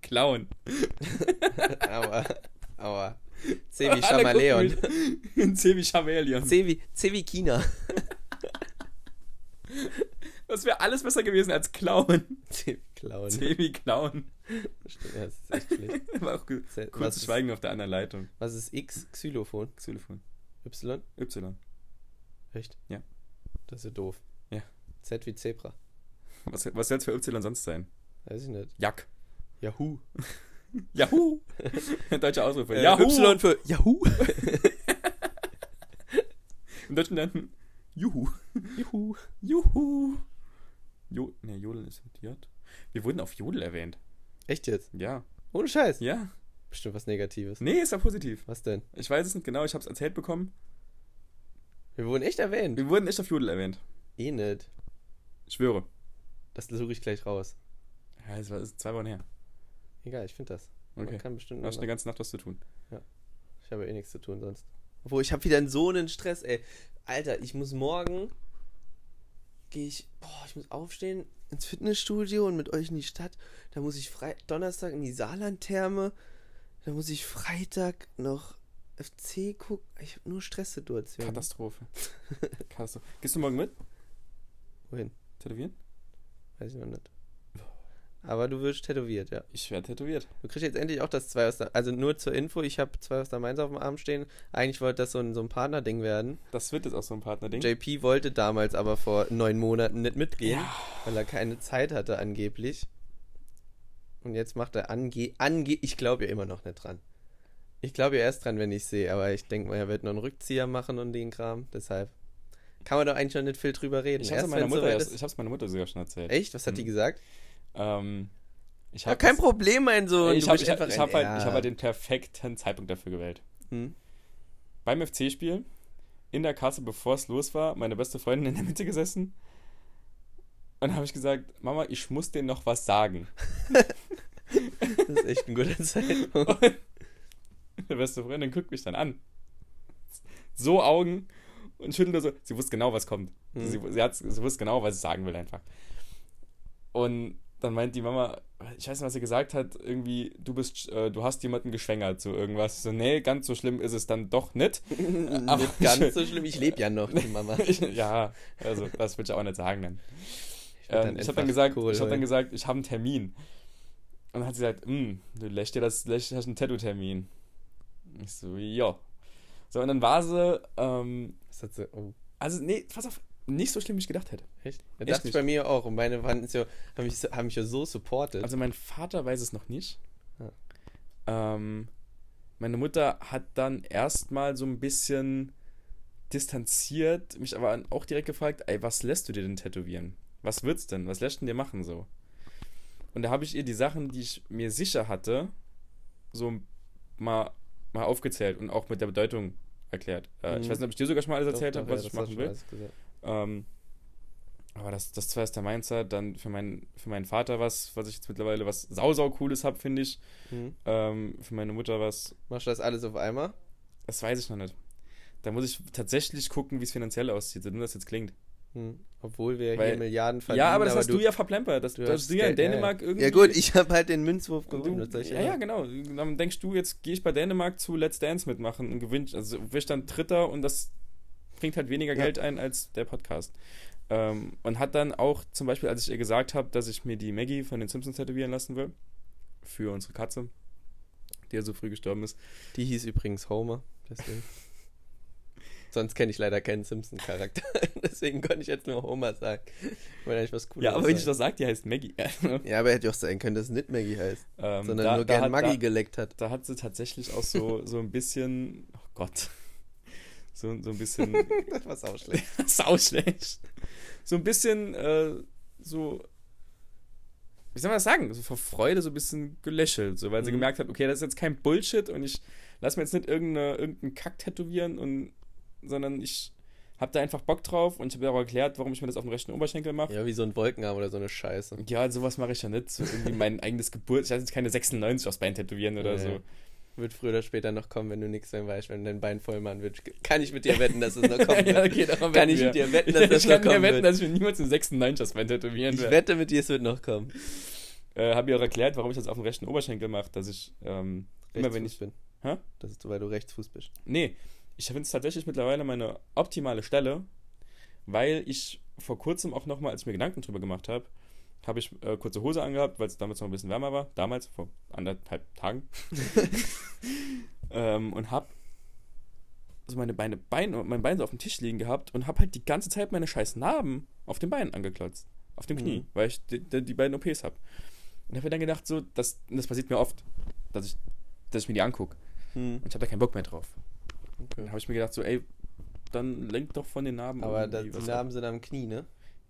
Speaker 1: Clown.
Speaker 2: aber, aber. Chamaleon.
Speaker 1: wie Chameleon.
Speaker 2: C wie, C wie China.
Speaker 1: Das wäre alles besser gewesen als Clown.
Speaker 2: Wie Clown.
Speaker 1: Wie Clown.
Speaker 2: Stimmt, ja, das ist echt schlecht.
Speaker 1: War auch gut. Kurzes
Speaker 2: ist,
Speaker 1: Schweigen auf der anderen Leitung.
Speaker 2: was ist X? Xylophon.
Speaker 1: Xylophon.
Speaker 2: Y?
Speaker 1: Y.
Speaker 2: Echt?
Speaker 1: Ja.
Speaker 2: Das ist ja doof.
Speaker 1: Ja.
Speaker 2: Z wie Zebra.
Speaker 1: Was, was soll es für Y sonst sein?
Speaker 2: Weiß ich nicht.
Speaker 1: Jack.
Speaker 2: Yahoo.
Speaker 1: Yahoo! Deutscher Ausruf.
Speaker 2: Äh,
Speaker 1: Yahoo!
Speaker 2: Y für Yahoo.
Speaker 1: Im Deutschen dann Juhu.
Speaker 2: Juhu.
Speaker 1: Juhu. Jo ne, Jodel ist mit J. Wir wurden auf Jodel erwähnt.
Speaker 2: Echt jetzt?
Speaker 1: Ja.
Speaker 2: Ohne Scheiß.
Speaker 1: Ja.
Speaker 2: Bestimmt was Negatives.
Speaker 1: Nee, ist ja positiv.
Speaker 2: Was denn?
Speaker 1: Ich weiß es nicht genau, ich habe es erzählt bekommen.
Speaker 2: Wir wurden echt erwähnt.
Speaker 1: Wir wurden echt auf Jodel erwähnt.
Speaker 2: Eh nicht.
Speaker 1: Ich schwöre.
Speaker 2: Das suche ich gleich raus.
Speaker 1: Ja, es war zwei Wochen her.
Speaker 2: Egal, ich finde das. Man
Speaker 1: Okay.
Speaker 2: kann bestimmt
Speaker 1: hast du
Speaker 2: noch-
Speaker 1: eine ganze Nacht was zu tun.
Speaker 2: Ich habe eh nichts zu tun sonst. Obwohl, ich habe wieder so einen Stress, ey. Alter, ich muss morgen. Gehe ich. Boah, ich muss aufstehen ins Fitnessstudio und mit euch in die Stadt. Da muss ich Frei Donnerstag in die Saarlandtherme. Da muss ich Freitag noch FC gucken. Ich habe nur Stresssituationen.
Speaker 1: Katastrophe. Katastrophe. Gehst du morgen mit?
Speaker 2: Wohin?
Speaker 1: Tätowieren?
Speaker 2: Weiß ich noch nicht. Aber du wirst tätowiert, ja.
Speaker 1: Ich werde tätowiert.
Speaker 2: Du kriegst jetzt endlich auch das 2 aus der. Also nur zur Info, ich habe 2 aus der Mainz auf dem Arm stehen. Eigentlich wollte das so ein, so ein Partnerding werden.
Speaker 1: Das wird jetzt auch so ein Partnerding.
Speaker 2: JP wollte damals aber vor neun Monaten nicht mitgehen, weil er keine Zeit hatte angeblich. Und jetzt macht er ange... ange ich glaube ja immer noch nicht dran. Ich glaube ja erst dran, wenn ich sehe, aber ich denke mal, er wird noch einen Rückzieher machen und den Kram. Deshalb kann man doch eigentlich noch nicht viel drüber reden.
Speaker 1: Ich hab's,
Speaker 2: Erst
Speaker 1: meiner Mutter, erst- ich hab's meiner Mutter sogar schon erzählt.
Speaker 2: Echt? Was hat die
Speaker 1: Mhm.
Speaker 2: gesagt?
Speaker 1: Ähm, ich
Speaker 2: Ja,
Speaker 1: hab
Speaker 2: kein
Speaker 1: das-
Speaker 2: Problem, mein Sohn.
Speaker 1: Ich habe ich ich hab halt,
Speaker 2: ja.
Speaker 1: ich hab halt den perfekten Zeitpunkt dafür gewählt.
Speaker 2: Hm?
Speaker 1: Beim FC-Spiel, in der Kasse, bevor es los war, meine beste Freundin in der Mitte gesessen. Und dann habe ich gesagt, Mama, ich muss denen noch was sagen.
Speaker 2: Das ist echt ein guter Zeitpunkt.
Speaker 1: Und meine beste Freundin guckt mich dann an. So Augen und schüttelt nur so. Sie wusste genau, was kommt.
Speaker 2: Mhm.
Speaker 1: Sie, sie, sie wusste genau, was ich sagen will einfach. Und dann meint die Mama, ich weiß nicht, was sie gesagt hat, irgendwie, du bist, äh, du hast jemanden geschwängert, so irgendwas. So, nee, ganz so schlimm ist es dann doch nicht. Aber-
Speaker 2: Nicht ganz so schlimm, ich lebe ja noch, die Mama.
Speaker 1: Ich, ja, also das würde ich auch nicht sagen dann.
Speaker 2: Ich
Speaker 1: Ähm, ich habe dann gesagt,
Speaker 2: Kohl
Speaker 1: ich habe dann gesagt, ich habe einen Termin. Und dann hat sie gesagt, "Hm, du lässt dir das, lässt, hast einen Tattoo-Termin. Ich so, ja. So, und dann war sie, ähm,
Speaker 2: Was hat sie, oh,
Speaker 1: also, nee, pass auf, nicht so schlimm, wie ich gedacht hätte.
Speaker 2: echt? Ja, dachte ich
Speaker 1: nicht.
Speaker 2: bei mir auch. Und meine waren so, haben mich, so- haben mich ja so supportet.
Speaker 1: Also, mein Vater weiß es noch nicht.
Speaker 2: Ja.
Speaker 1: Ähm, meine Mutter hat dann erstmal so ein bisschen distanziert, mich aber auch direkt gefragt, ey, was lässt du dir denn tätowieren? Was wird's denn? Was lässt du dir machen so? Und da habe ich ihr die Sachen, die ich mir sicher hatte, so mal, mal aufgezählt und auch mit der Bedeutung erklärt. Äh, Ich
Speaker 2: Mhm.
Speaker 1: weiß nicht, ob ich dir sogar schon mal alles erzählt habe,
Speaker 2: ja,
Speaker 1: was
Speaker 2: das
Speaker 1: ich machen will. Ähm, aber das, das zwar ist der Mindset, dann für, meinen für meinen Vater was, was ich jetzt mittlerweile was sau, sau cooles habe, finde ich.
Speaker 2: Mhm.
Speaker 1: Ähm, für meine Mutter was,
Speaker 2: Machst du das alles auf einmal?
Speaker 1: das weiß ich noch nicht. Da muss ich tatsächlich gucken, wie es finanziell aussieht, so dumm das jetzt klingt.
Speaker 2: Hm. Obwohl wir
Speaker 1: Weil-
Speaker 2: hier Milliarden verdienen.
Speaker 1: ja, aber das hast du, ja verplempert. Das,
Speaker 2: du hast
Speaker 1: du ja in
Speaker 2: Geld, ja,
Speaker 1: Dänemark irgendwie.
Speaker 2: Ja gut, ich habe halt den Münzwurf
Speaker 1: Du,
Speaker 2: gewonnen. ich
Speaker 1: ja, ja, genau. Dann denkst du, jetzt gehe ich bei Dänemark zu Let's Dance mitmachen und gewinnt. Also wirst dann Dritter und das bringt halt weniger
Speaker 2: Ja.
Speaker 1: Geld ein als der Podcast. Ähm, und hat dann auch zum Beispiel, als ich ihr gesagt habe, dass ich mir die Maggie von den Simpsons tätowieren lassen will, für unsere Katze, die ja so früh gestorben ist.
Speaker 2: Die hieß übrigens Homer. Deswegen. Sonst kenne ich leider keinen Simpson-Charakter. Deswegen konnte ich jetzt nur Homer sagen. Ich wollte eigentlich was Cooles
Speaker 1: Ja, aber wenn ich das sage, die heißt Maggie.
Speaker 2: Ja, aber hätte auch sein können, dass es nicht Maggie heißt.
Speaker 1: ähm,
Speaker 2: sondern
Speaker 1: da-
Speaker 2: nur
Speaker 1: da
Speaker 2: gern Maggie geleckt hat.
Speaker 1: da hat sie tatsächlich auch so, so ein bisschen, oh Gott, so, so ein bisschen
Speaker 2: Das war auch schlecht.
Speaker 1: Sau schlecht. So ein bisschen, äh, so, wie soll man das sagen? So vor Freude so ein bisschen gelächelt, so, weil sie
Speaker 2: Mhm.
Speaker 1: gemerkt hat, okay, das ist jetzt kein Bullshit und ich lass mir jetzt nicht irgendeine, irgendeinen Kack tätowieren und, sondern ich hab da einfach Bock drauf und ich habe ihr auch erklärt, warum ich mir das auf dem rechten Oberschenkel mache.
Speaker 2: Ja, wie so ein Wolkenarm oder so eine Scheiße.
Speaker 1: Ja, sowas mache ich ja nicht. So irgendwie mein eigenes Geburt. Ich lasse jetzt keine 96 aufs Bein tätowieren oder
Speaker 2: Nee.
Speaker 1: so.
Speaker 2: Wird früher oder später noch kommen, wenn du nichts mehr weißt, wenn dein Bein voll machen wird. Kann ich mit dir wetten, dass es noch kommen
Speaker 1: ja,
Speaker 2: wird.
Speaker 1: okay, darum
Speaker 2: Kann
Speaker 1: wetten
Speaker 2: ich
Speaker 1: wir.
Speaker 2: mit dir wetten, dass das
Speaker 1: ich kann
Speaker 2: noch
Speaker 1: mir
Speaker 2: kommen
Speaker 1: wetten,
Speaker 2: wird.
Speaker 1: dass ich mir niemals eine 96 aufs Bein tätowieren
Speaker 2: Ich
Speaker 1: werde.
Speaker 2: wette mit dir, es wird noch kommen.
Speaker 1: äh, habe ihr auch erklärt, warum ich das auf dem rechten Oberschenkel mache, dass ich ähm, immer wenn ich
Speaker 2: bin.
Speaker 1: Hä?
Speaker 2: Das ist, weil du Rechtsfuß bist.
Speaker 1: nee, ich finde es tatsächlich mittlerweile meine optimale Stelle, weil ich vor kurzem auch nochmal, als ich mir Gedanken drüber gemacht habe, habe ich äh, kurze Hose angehabt, weil es damals noch ein bisschen wärmer war, damals vor anderthalb Tagen ähm, und habe so meine Beine, Beine, mein Bein so auf dem Tisch liegen gehabt und habe halt die ganze Zeit meine scheiß Narben auf den Beinen angeklotzt. Auf dem Knie,
Speaker 2: Mhm.
Speaker 1: weil ich die, die, beiden OPs habe. Und habe mir dann gedacht, so, das, das passiert mir oft, dass ich, dass ich mir die angucke.
Speaker 2: Hm.
Speaker 1: Und ich habe da keinen Bock mehr drauf.
Speaker 2: Okay.
Speaker 1: Dann habe ich mir gedacht, so, ey, dann lenk doch von den Narben
Speaker 2: Aber die Narben sind am Knie, ne?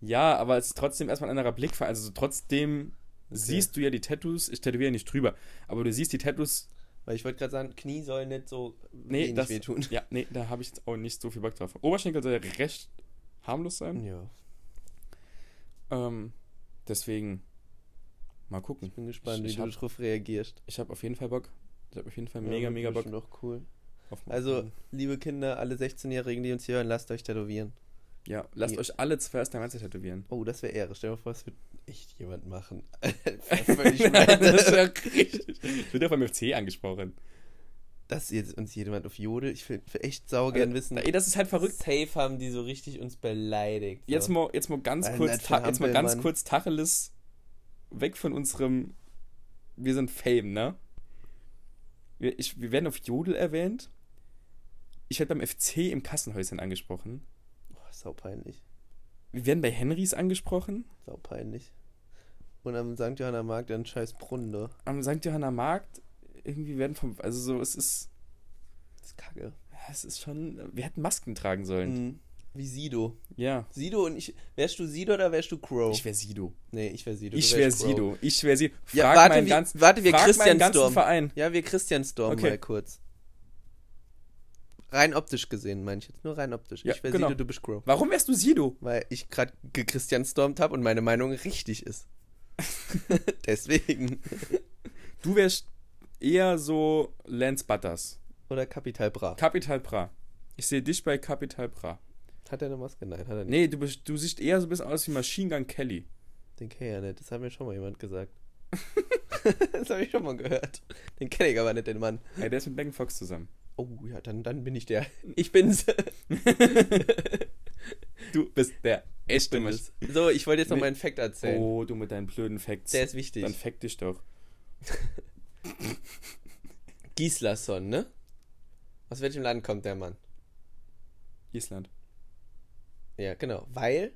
Speaker 1: Ja, aber es ist trotzdem erstmal ein anderer Blick. Also so trotzdem siehst du ja die Tattoos. Ich tätowiere nicht drüber, aber du siehst die Tattoos.
Speaker 2: Weil ich wollte gerade sagen, Knie soll nicht so
Speaker 1: Nee, das,
Speaker 2: wehtun.
Speaker 1: ja, nee, da habe ich jetzt auch nicht so viel Bock drauf. Oberschenkel soll ja recht harmlos sein.
Speaker 2: Ja,
Speaker 1: Ähm, deswegen mal gucken.
Speaker 2: bin gespannt,
Speaker 1: Ich- ich
Speaker 2: wie
Speaker 1: hab-
Speaker 2: du drauf reagierst.
Speaker 1: Ich habe auf jeden Fall Bock. Ich habe auf jeden Fall
Speaker 2: Ja,
Speaker 1: mega, mega Bock.
Speaker 2: auch cool. Also, liebe Kinder, alle 16-Jährigen, die uns hier hören, lasst euch tätowieren.
Speaker 1: Ja, lasst
Speaker 2: Ja.
Speaker 1: euch alle zuerst der Ganze tätowieren.
Speaker 2: Oh, das wäre Ehre. Stell dir mal vor, es wird echt jemand machen. Völlig
Speaker 1: das
Speaker 2: random.
Speaker 1: ist ja richtig. Ich bin ja vom FC angesprochen.
Speaker 2: Dass jetzt uns jemand auf Jodel, ich will echt saugern wissen.
Speaker 1: Ey, das ist halt verrückt.
Speaker 2: Safe haben die so richtig uns beleidigt. So.
Speaker 1: Jetzt mal, jetzt mal ganz
Speaker 2: Weil
Speaker 1: kurz, ta jetzt mal ganz kurz Tacheles weg von unserem. Wir sind Fame, ne? Wir, ich, wir werden auf Jodel erwähnt. Ich werde beim FC im Kassenhäuschen angesprochen.
Speaker 2: Sau peinlich.
Speaker 1: Wir werden bei Henrys angesprochen.
Speaker 2: Sau peinlich. Und am St. Johanna Markt ein scheiß Brunnen da.
Speaker 1: Am St. Johanna Markt. Irgendwie werden vom. Also so, es ist.
Speaker 2: Das ist kacke.
Speaker 1: ja, Es ist schon. Wir hätten Masken tragen sollen.
Speaker 2: Mhm. Wie Sido.
Speaker 1: Ja.
Speaker 2: Sido und ich. Wärst du Sido oder wärst du Crow?
Speaker 1: Ich wäre Sido.
Speaker 2: nee, ich wär Sido.
Speaker 1: Ich
Speaker 2: wärst Crow.
Speaker 1: Sido. Ich wäre Sido. Frag
Speaker 2: Ja, warte,
Speaker 1: meinen
Speaker 2: wie,
Speaker 1: ganzen,
Speaker 2: warte, wir Christian Storm.
Speaker 1: Verein.
Speaker 2: Ja, wir Christian Storm
Speaker 1: Okay.
Speaker 2: mal kurz. Rein optisch gesehen, meine ich jetzt. Nur rein optisch.
Speaker 1: Ja,
Speaker 2: ich wäre
Speaker 1: genau.
Speaker 2: Sido, du bist Crow.
Speaker 1: Warum wärst du Sido?
Speaker 2: Weil ich gerade gechristianstormt habe und meine Meinung richtig ist. Deswegen.
Speaker 1: Du wärst eher so Lance Butters.
Speaker 2: Oder Capital Bra.
Speaker 1: Capital Bra. Ich sehe dich bei Capital Bra.
Speaker 2: Hat er eine Maske? Nein, hat er nicht.
Speaker 1: Nee, du, bist, du siehst eher so ein bisschen aus wie Machine Gun Kelly.
Speaker 2: Den kenne ich ja nicht. Das hat mir schon mal jemand gesagt. das habe ich schon mal gehört. Den kenne ich aber nicht, den Mann.
Speaker 1: Ja, der ist mit Megan Fox zusammen.
Speaker 2: Oh, ja, dann, dann bin ich der. Ich bin's.
Speaker 1: Du bist der echte
Speaker 2: es. So, ich wollte jetzt noch meinen Fact erzählen.
Speaker 1: Oh, du mit deinen blöden Facts.
Speaker 2: Der ist wichtig.
Speaker 1: Dann fact dich doch.
Speaker 2: Gislason, ne? Aus welchem Land kommt der Mann?
Speaker 1: Island.
Speaker 2: Ja, genau. Weil.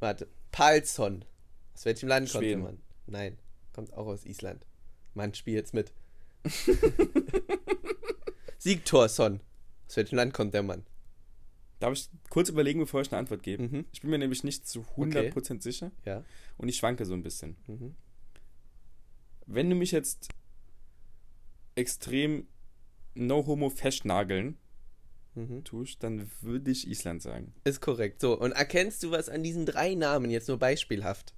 Speaker 2: Warte. Palsson. Aus welchem Land kommt der
Speaker 1: Schweden.
Speaker 2: Mann? Nein. Kommt auch aus Island. Mann, spiel jetzt mit. Siegtorsson. Aus welchem Land kommt der Mann?
Speaker 1: Darf ich kurz überlegen, bevor ich eine Antwort gebe?
Speaker 2: Mhm.
Speaker 1: Ich bin mir nämlich nicht zu 100% sicher
Speaker 2: Ja.
Speaker 1: und ich schwanke so ein bisschen.
Speaker 2: Mhm.
Speaker 1: Wenn du mich jetzt extrem no-homo festnageln
Speaker 2: Mhm.
Speaker 1: tust, dann würde ich Island sagen.
Speaker 2: Ist korrekt. So, und erkennst du was an diesen drei Namen jetzt nur beispielhaft?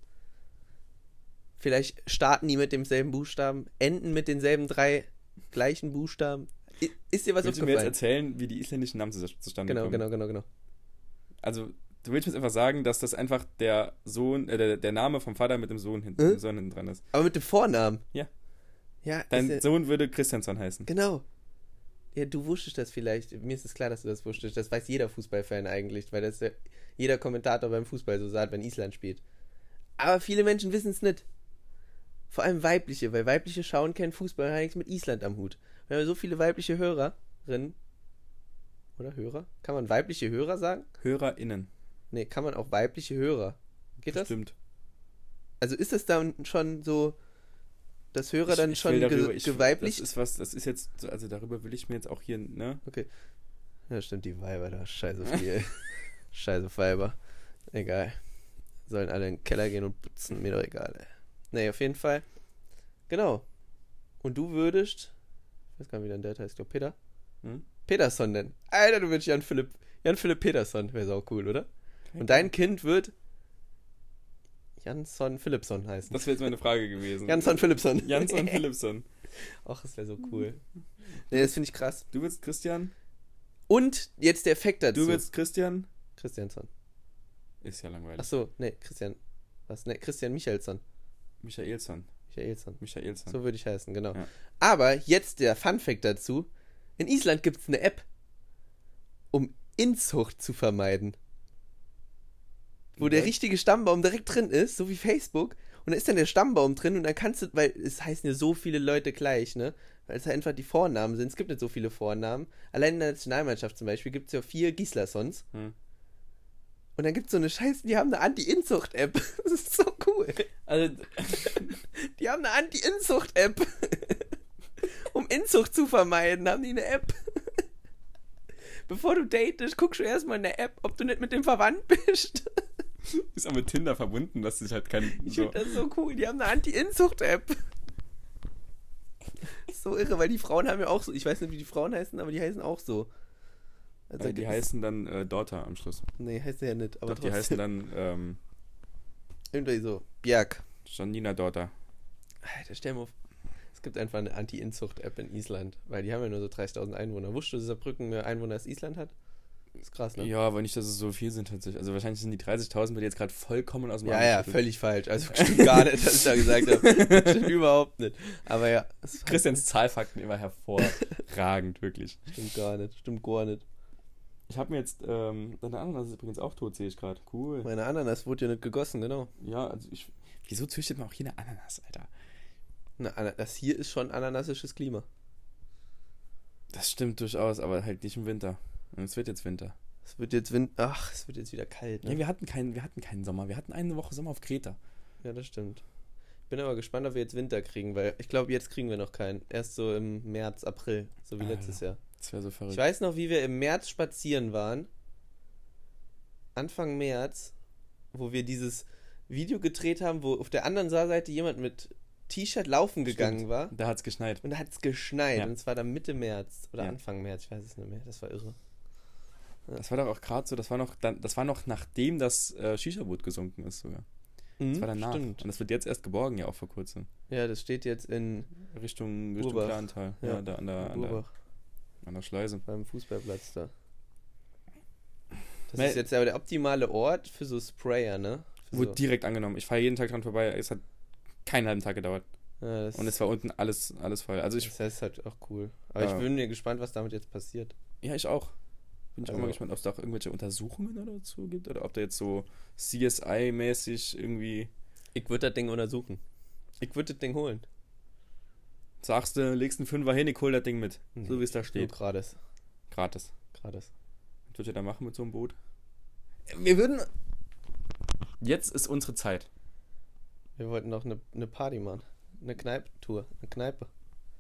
Speaker 2: Vielleicht starten die mit demselben Buchstaben, enden mit denselben drei gleichen Buchstaben. Ist dir was
Speaker 1: Willst du mir jetzt
Speaker 2: aufgefallen?
Speaker 1: erzählen, wie die isländischen Namen zus- zustande
Speaker 2: Genau,
Speaker 1: kommen?
Speaker 2: genau, genau, genau.
Speaker 1: Also, du willst mir jetzt einfach sagen, dass das einfach der Sohn, äh, der, der Name vom Vater mit dem Sohn hinten, dem Sohn hinten dran ist.
Speaker 2: Aber mit dem Vornamen.
Speaker 1: Ja.
Speaker 2: Ja,
Speaker 1: Dein
Speaker 2: ja,
Speaker 1: Sohn würde Christiansson heißen.
Speaker 2: genau. Ja, du wusstest das vielleicht. Mir ist es klar, dass du das wusstest. Das weiß jeder Fußballfan eigentlich, weil das ja jeder Kommentator beim Fußball so sagt, wenn Island spielt. Aber viele Menschen wissen es nicht. Vor allem weibliche, weil weibliche schauen keinen Fußball, hat nichts mit Island am Hut. Wir haben so viele weibliche Hörerinnen. Oder Hörer? Kann man weibliche Hörer sagen?
Speaker 1: HörerInnen.
Speaker 2: Nee, kann man auch weibliche Hörer. Geht das?
Speaker 1: Stimmt.
Speaker 2: Also ist das dann schon so, dass Hörer dann
Speaker 1: Ich- ich
Speaker 2: schon ge
Speaker 1: darüber- ich-
Speaker 2: geweiblicht?
Speaker 1: Das ist was, das ist jetzt, also darüber will ich mir jetzt auch hier, ne?
Speaker 2: Okay. Ja, stimmt, die Weiber da. Scheiße viel. Scheiße Weiber. Egal. Sollen alle in den Keller gehen und putzen, mir doch egal, ey. Nee, auf jeden Fall. Genau. Und du würdest. Weiß gar nicht, wie dein Dad heißt, ich glaube Peter.
Speaker 1: Hm?
Speaker 2: Peterson nennen. Alter, du würdest Jan Philipp. Jan Philipp Peterson. Wäre auch cool, oder? Und dein Kind wird. Jansson Philippson heißen.
Speaker 1: Das wäre jetzt meine Frage gewesen.
Speaker 2: Jansson Philippson.
Speaker 1: Jansson Philippson.
Speaker 2: Ach, das wäre so cool. Nee, das finde ich krass.
Speaker 1: Du willst Christian?
Speaker 2: Und jetzt der Effekt dazu.
Speaker 1: Du willst Christian?
Speaker 2: Christiansson.
Speaker 1: Ist ja langweilig.
Speaker 2: Ach so, nee, Christian. Was? Nee, Christian Michaelsson.
Speaker 1: Michaelsson.
Speaker 2: Michaelsson.
Speaker 1: Michaelsson.
Speaker 2: So würde ich heißen, genau.
Speaker 1: Ja.
Speaker 2: Aber jetzt der Fun-Fact dazu. In Island gibt es eine App, um Inzucht zu vermeiden. Wo der
Speaker 1: Okay.
Speaker 2: richtige Stammbaum direkt drin ist, so wie Facebook. Und da ist dann der Stammbaum drin und dann kannst du, weil es heißen ja so viele Leute gleich, ne? Weil es halt einfach die Vornamen sind. Es gibt nicht so viele Vornamen. Allein in der Nationalmannschaft zum Beispiel gibt es ja vier Gislassons.
Speaker 1: Hm.
Speaker 2: Und dann gibt es so eine Scheiße, die haben eine Anti-Inzucht-App. Das ist so cool.
Speaker 1: Also,
Speaker 2: Die haben eine Anti-Inzucht-App. um Inzucht zu vermeiden, haben die eine App. Bevor du datest, guckst du erstmal in der App, ob du nicht mit dem verwandt bist.
Speaker 1: ist auch mit Tinder verbunden, dass sich halt kein.
Speaker 2: Ich
Speaker 1: So.
Speaker 2: finde das so cool. Die haben eine Anti-Inzucht-App. So irre, weil die Frauen haben ja auch so. Ich weiß nicht, wie die Frauen heißen, aber die heißen auch so. Also
Speaker 1: Äh, die heißen dann äh, Daughter am Schluss.
Speaker 2: Nee, heißt ja nicht. Aber
Speaker 1: Doch, die heißen dann ähm,
Speaker 2: Irgendwie so. Bjerg.
Speaker 1: Janina Daughter.
Speaker 2: Alter, stell mal auf. Es gibt einfach eine Anti-Inzucht-App in Island, weil die haben ja nur so 30.000 Einwohner. Wusstest du, dass Saarbrücken mehr Einwohner als Island hat? ist krass, ne?
Speaker 1: Ja, aber nicht, dass es so viel sind tatsächlich. Also wahrscheinlich sind die 30.000 bei dir jetzt gerade vollkommen aus dem
Speaker 2: Ja,
Speaker 1: Arm
Speaker 2: ja, völlig falsch. Also stimmt gar nicht, was ich da gesagt habe. Stimmt überhaupt nicht. Aber ja, es
Speaker 1: Christians Zahlfakten immer hervorragend, wirklich.
Speaker 2: stimmt gar nicht. Stimmt gar nicht.
Speaker 1: Ich habe mir jetzt, ähm, deine Ananas ist übrigens auch tot, sehe ich gerade. Cool.
Speaker 2: Meine Ananas wurde ja nicht gegossen, genau.
Speaker 1: Ja, also ich. Wieso züchtet man auch hier eine Ananas, Alter?
Speaker 2: Na, das hier ist schon ananasisches Klima.
Speaker 1: Das stimmt durchaus, aber halt nicht im Winter. Und es wird jetzt Winter.
Speaker 2: Es wird jetzt Wind. Ach, es wird jetzt wieder kalt,
Speaker 1: Ja,
Speaker 2: ne?
Speaker 1: wir hatten keinen, wir hatten keinen Sommer. Wir hatten eine Woche Sommer auf Kreta.
Speaker 2: Ja, das stimmt. Bin aber gespannt, ob wir jetzt Winter kriegen, weil ich glaube, jetzt kriegen wir noch keinen. Erst so im März, April, so wie
Speaker 1: Alter.
Speaker 2: letztes Jahr.
Speaker 1: Das wäre so verrückt.
Speaker 2: Ich weiß noch, wie wir im März spazieren waren. Anfang März, wo wir dieses Video gedreht haben, wo auf der anderen Seite jemand mit T-Shirt laufen gegangen
Speaker 1: Stimmt.
Speaker 2: war.
Speaker 1: Da hat es geschneit.
Speaker 2: Und da hat es geschneit.
Speaker 1: Ja.
Speaker 2: Und es war dann Mitte März oder
Speaker 1: Ja.
Speaker 2: Anfang März, ich weiß es nicht mehr. Das war irre.
Speaker 1: Das war doch auch gerade so, das war noch, das war noch nachdem das äh, Shisha-Boot gesunken ist sogar.
Speaker 2: Mhm,
Speaker 1: Das war danach.
Speaker 2: Stimmt.
Speaker 1: Und das wird jetzt erst geborgen, ja auch vor kurzem.
Speaker 2: Ja, das steht jetzt in
Speaker 1: Richtung, Richtung. Plantal. Ja,
Speaker 2: Ja,
Speaker 1: da an der, an, der, an der Schleuse.
Speaker 2: beim Fußballplatz da. Das ist jetzt aber der optimale Ort für so Sprayer, ne? Für
Speaker 1: Wurde
Speaker 2: so,
Speaker 1: direkt angenommen. Ich fahre jeden Tag dran vorbei. Es hat keinen halben Tag gedauert.
Speaker 2: ja,
Speaker 1: Und es war unten alles, alles voll. Also ich,
Speaker 2: das heißt halt auch cool. Aber
Speaker 1: Ja.
Speaker 2: ich bin mir gespannt, was damit jetzt passiert.
Speaker 1: ja, ich auch. Bin ich auch
Speaker 2: Also-
Speaker 1: mal gespannt, ob es da auch irgendwelche Untersuchungen dazu gibt oder ob da jetzt so CSI-mäßig irgendwie
Speaker 2: Ich würde das Ding untersuchen. Ich würde das Ding holen.
Speaker 1: sagst du, legst einen Fünfer hin, ich hol das Ding mit.
Speaker 2: Nee,
Speaker 1: so wie es da steht.
Speaker 2: gratis.
Speaker 1: Gratis.
Speaker 2: Gratis.
Speaker 1: Was würdet ihr da machen mit so einem Boot? Wir würden. Jetzt ist unsere Zeit.
Speaker 2: Wir wollten noch eine, eine Party machen. Eine Kneipentour. Eine Kneipe.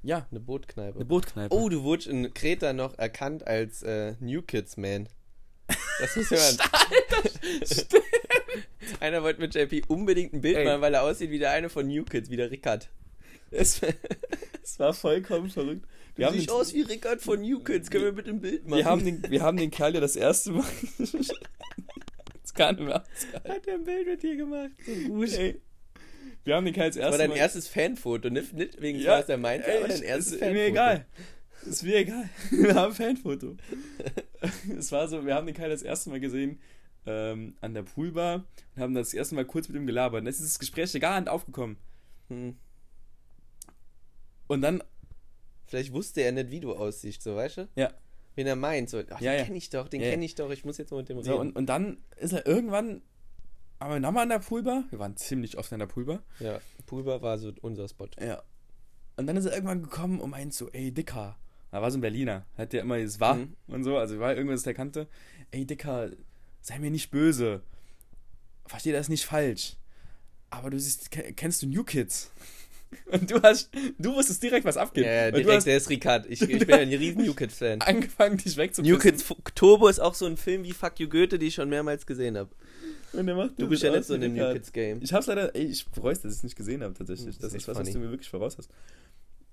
Speaker 1: Ja,
Speaker 2: Eine Bootkneipe.
Speaker 1: eine Bootkneipe.
Speaker 2: Oh, du wurdest in Kreta noch erkannt als äh, New Kids Man. Das muss hören. Einer wollte mit JP unbedingt ein Bild
Speaker 1: Ey.
Speaker 2: machen, weil er aussieht wie der eine von New Kids, wie der Rickard.
Speaker 1: Es, es war vollkommen verrückt.
Speaker 2: Du siehst aus wie Rickard von New Kids. Können wir bitte ein Bild machen?
Speaker 1: wir, haben den, wir haben den Kerl ja das erste Mal. das kann nicht mehr.
Speaker 2: Hat er ein Bild mit dir gemacht? So gut.
Speaker 1: Ey. Wir haben den Kerl das
Speaker 2: Das
Speaker 1: erste
Speaker 2: war dein
Speaker 1: Mal.
Speaker 2: erstes Fanfoto, nicht, nicht wegen
Speaker 1: Ja,
Speaker 2: was er meinte,
Speaker 1: ey,
Speaker 2: aber dein erstes
Speaker 1: ist
Speaker 2: Fanfoto.
Speaker 1: mir egal. Ist mir egal. Wir haben ein Fanfoto. es war so, wir haben den Kerl das erste Mal gesehen ähm, an der Poolbar und haben das erste Mal kurz mit ihm gelabert. Und dann ist das Gespräch gar nicht aufgekommen.
Speaker 2: Hm.
Speaker 1: Und dann,
Speaker 2: Vielleicht wusste er nicht, wie du aussiehst, so weißt du?
Speaker 1: Ja.
Speaker 2: Wen er meint, so, ach, den
Speaker 1: ja.
Speaker 2: kenne ich doch, den
Speaker 1: Ja,
Speaker 2: kenne ich doch, ich muss jetzt mal mit dem
Speaker 1: so,
Speaker 2: reden.
Speaker 1: und, und dann ist er irgendwann, aber nochmal an der Poolbar. Wir waren ziemlich oft an der Poolbar.
Speaker 2: ja, Pulver war so unser Spot.
Speaker 1: Ja. Und dann ist er irgendwann gekommen und meint so, ey, Dicker. Da war so ein Berliner. Hat der immer das war
Speaker 2: Mhm.
Speaker 1: und so. Also war irgendwas, der kannte. Ey, Dicker, sei mir nicht böse. Versteh das nicht falsch. Aber du siehst, ke- kennst du New Kids? Und du hast, du wusstest direkt, was abgeht.
Speaker 2: Ja, ja, direkt,
Speaker 1: hast
Speaker 2: der ist Ricard. Ich, ich bin ja ein riesen New Kids-Fan.
Speaker 1: angefangen, dich wegzupissen.
Speaker 2: New Kids Turbo ist auch so ein Film wie Fuck You Goethe, die ich schon mehrmals gesehen habe.
Speaker 1: Und der macht
Speaker 2: Du bist ja nicht so in dem New. Kids Game.
Speaker 1: Ich hab's leider, ey, ich bereue dass ich es nicht gesehen habe, tatsächlich.
Speaker 2: Das
Speaker 1: Das,
Speaker 2: ist
Speaker 1: was, was
Speaker 2: funny.
Speaker 1: du mir wirklich voraus hast.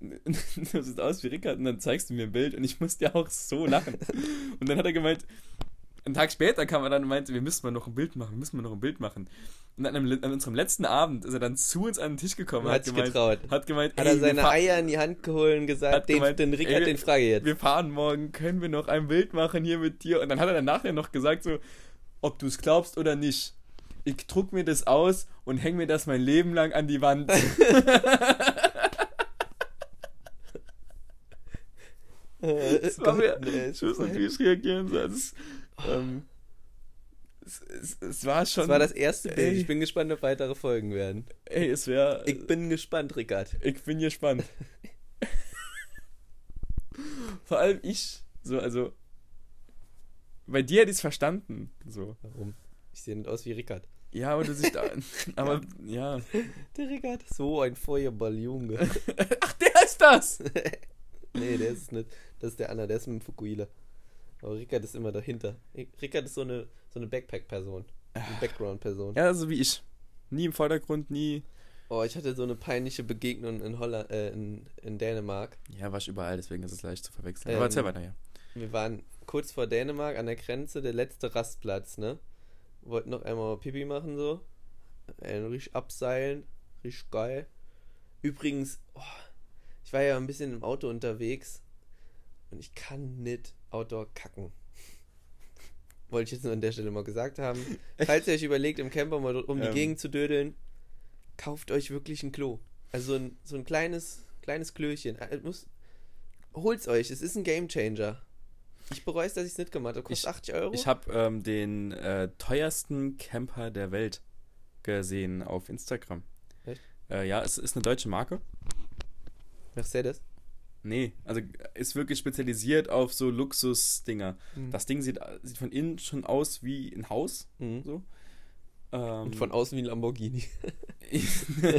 Speaker 1: Du siehst aus wie Rickard und dann zeigst du mir ein Bild und ich musste ja auch so lachen. Und dann hat er gemeint, einen Tag später kam er dann und meinte, wir müssen mal noch ein Bild machen, wir müssen mal noch ein Bild machen. Und an, einem, an unserem letzten Abend ist er dann zu uns an den Tisch gekommen und
Speaker 2: Hat
Speaker 1: hat gemeint,
Speaker 2: getraut.
Speaker 1: hat gemeint,
Speaker 2: Hat er
Speaker 1: wir
Speaker 2: seine Eier in die Hand geholt und gesagt,
Speaker 1: Hat
Speaker 2: den,
Speaker 1: gemeint,
Speaker 2: den Rickard,
Speaker 1: ey,
Speaker 2: den frage jetzt.
Speaker 1: wir fahren morgen, können wir noch ein Bild machen hier mit dir? Und dann hat er dann nachher noch gesagt so, ob du es glaubst oder nicht. Ich druck mir das aus und häng mir das mein Leben lang an die Wand.
Speaker 2: das
Speaker 1: war mir- Ich muss natürlich reagieren. So. Es, ähm, es, es, es war schon.
Speaker 2: Das war das erste Bild.
Speaker 1: Ey.
Speaker 2: Ich bin gespannt, ob weitere Folgen werden.
Speaker 1: Ey, es wäre.
Speaker 2: Ich bin gespannt, Rickard.
Speaker 1: Ich bin gespannt. Vor allem ich. So, also. Bei dir hätte ich es verstanden. So.
Speaker 2: Warum? Ich sehe nicht aus wie Rickard.
Speaker 1: Ja, aber du siehst da. aber ja.
Speaker 2: Der Rickard. So ein Feuerball, Junge.
Speaker 1: Ach, der ist das!
Speaker 2: nee, der ist es nicht. Das ist der andere, der ist mit dem Fukuhila. Aber Rickard ist immer dahinter. Rickard ist so eine, so eine Backpack-Person. Eine Background-Person.
Speaker 1: Ja, so wie ich. Nie im Vordergrund, nie.
Speaker 2: Oh, ich hatte so eine peinliche Begegnung in Holland, äh, in, in Dänemark.
Speaker 1: Ja, war ich überall, deswegen ist es leicht zu verwechseln.
Speaker 2: Ähm,
Speaker 1: aber erzähl weiter, ja.
Speaker 2: Wir waren kurz vor Dänemark an der Grenze, der letzte Rastplatz, ne? Wollten noch einmal Pipi machen, so. Äh, richtig abseilen. Richtig geil. Übrigens, oh, ich war ja ein bisschen im Auto unterwegs und ich kann nicht Outdoor kacken. Wollte ich jetzt nur an der Stelle mal gesagt haben. Falls ihr euch überlegt, im Camper mal um die
Speaker 1: Ähm.
Speaker 2: Gegend zu dödeln, kauft euch wirklich ein Klo. Also ein, so ein kleines, kleines Klöchen. Äh, Muss, holt's euch, es ist ein Gamechanger. Ich bereue es, dass ich es nicht gemacht habe. Kostet
Speaker 1: Ich-
Speaker 2: 80 Euro.
Speaker 1: Ich habe ähm, den äh, teuersten Camper der Welt gesehen auf Instagram.
Speaker 2: Echt?
Speaker 1: Äh, ja, es ist eine deutsche Marke.
Speaker 2: Mercedes.
Speaker 1: Nee, also ist wirklich spezialisiert auf so Luxus-Dinger.
Speaker 2: Mhm.
Speaker 1: Das Ding sieht, sieht von innen schon aus wie ein Haus.
Speaker 2: Mhm.
Speaker 1: So. Ähm,
Speaker 2: Und von außen wie ein Lamborghini.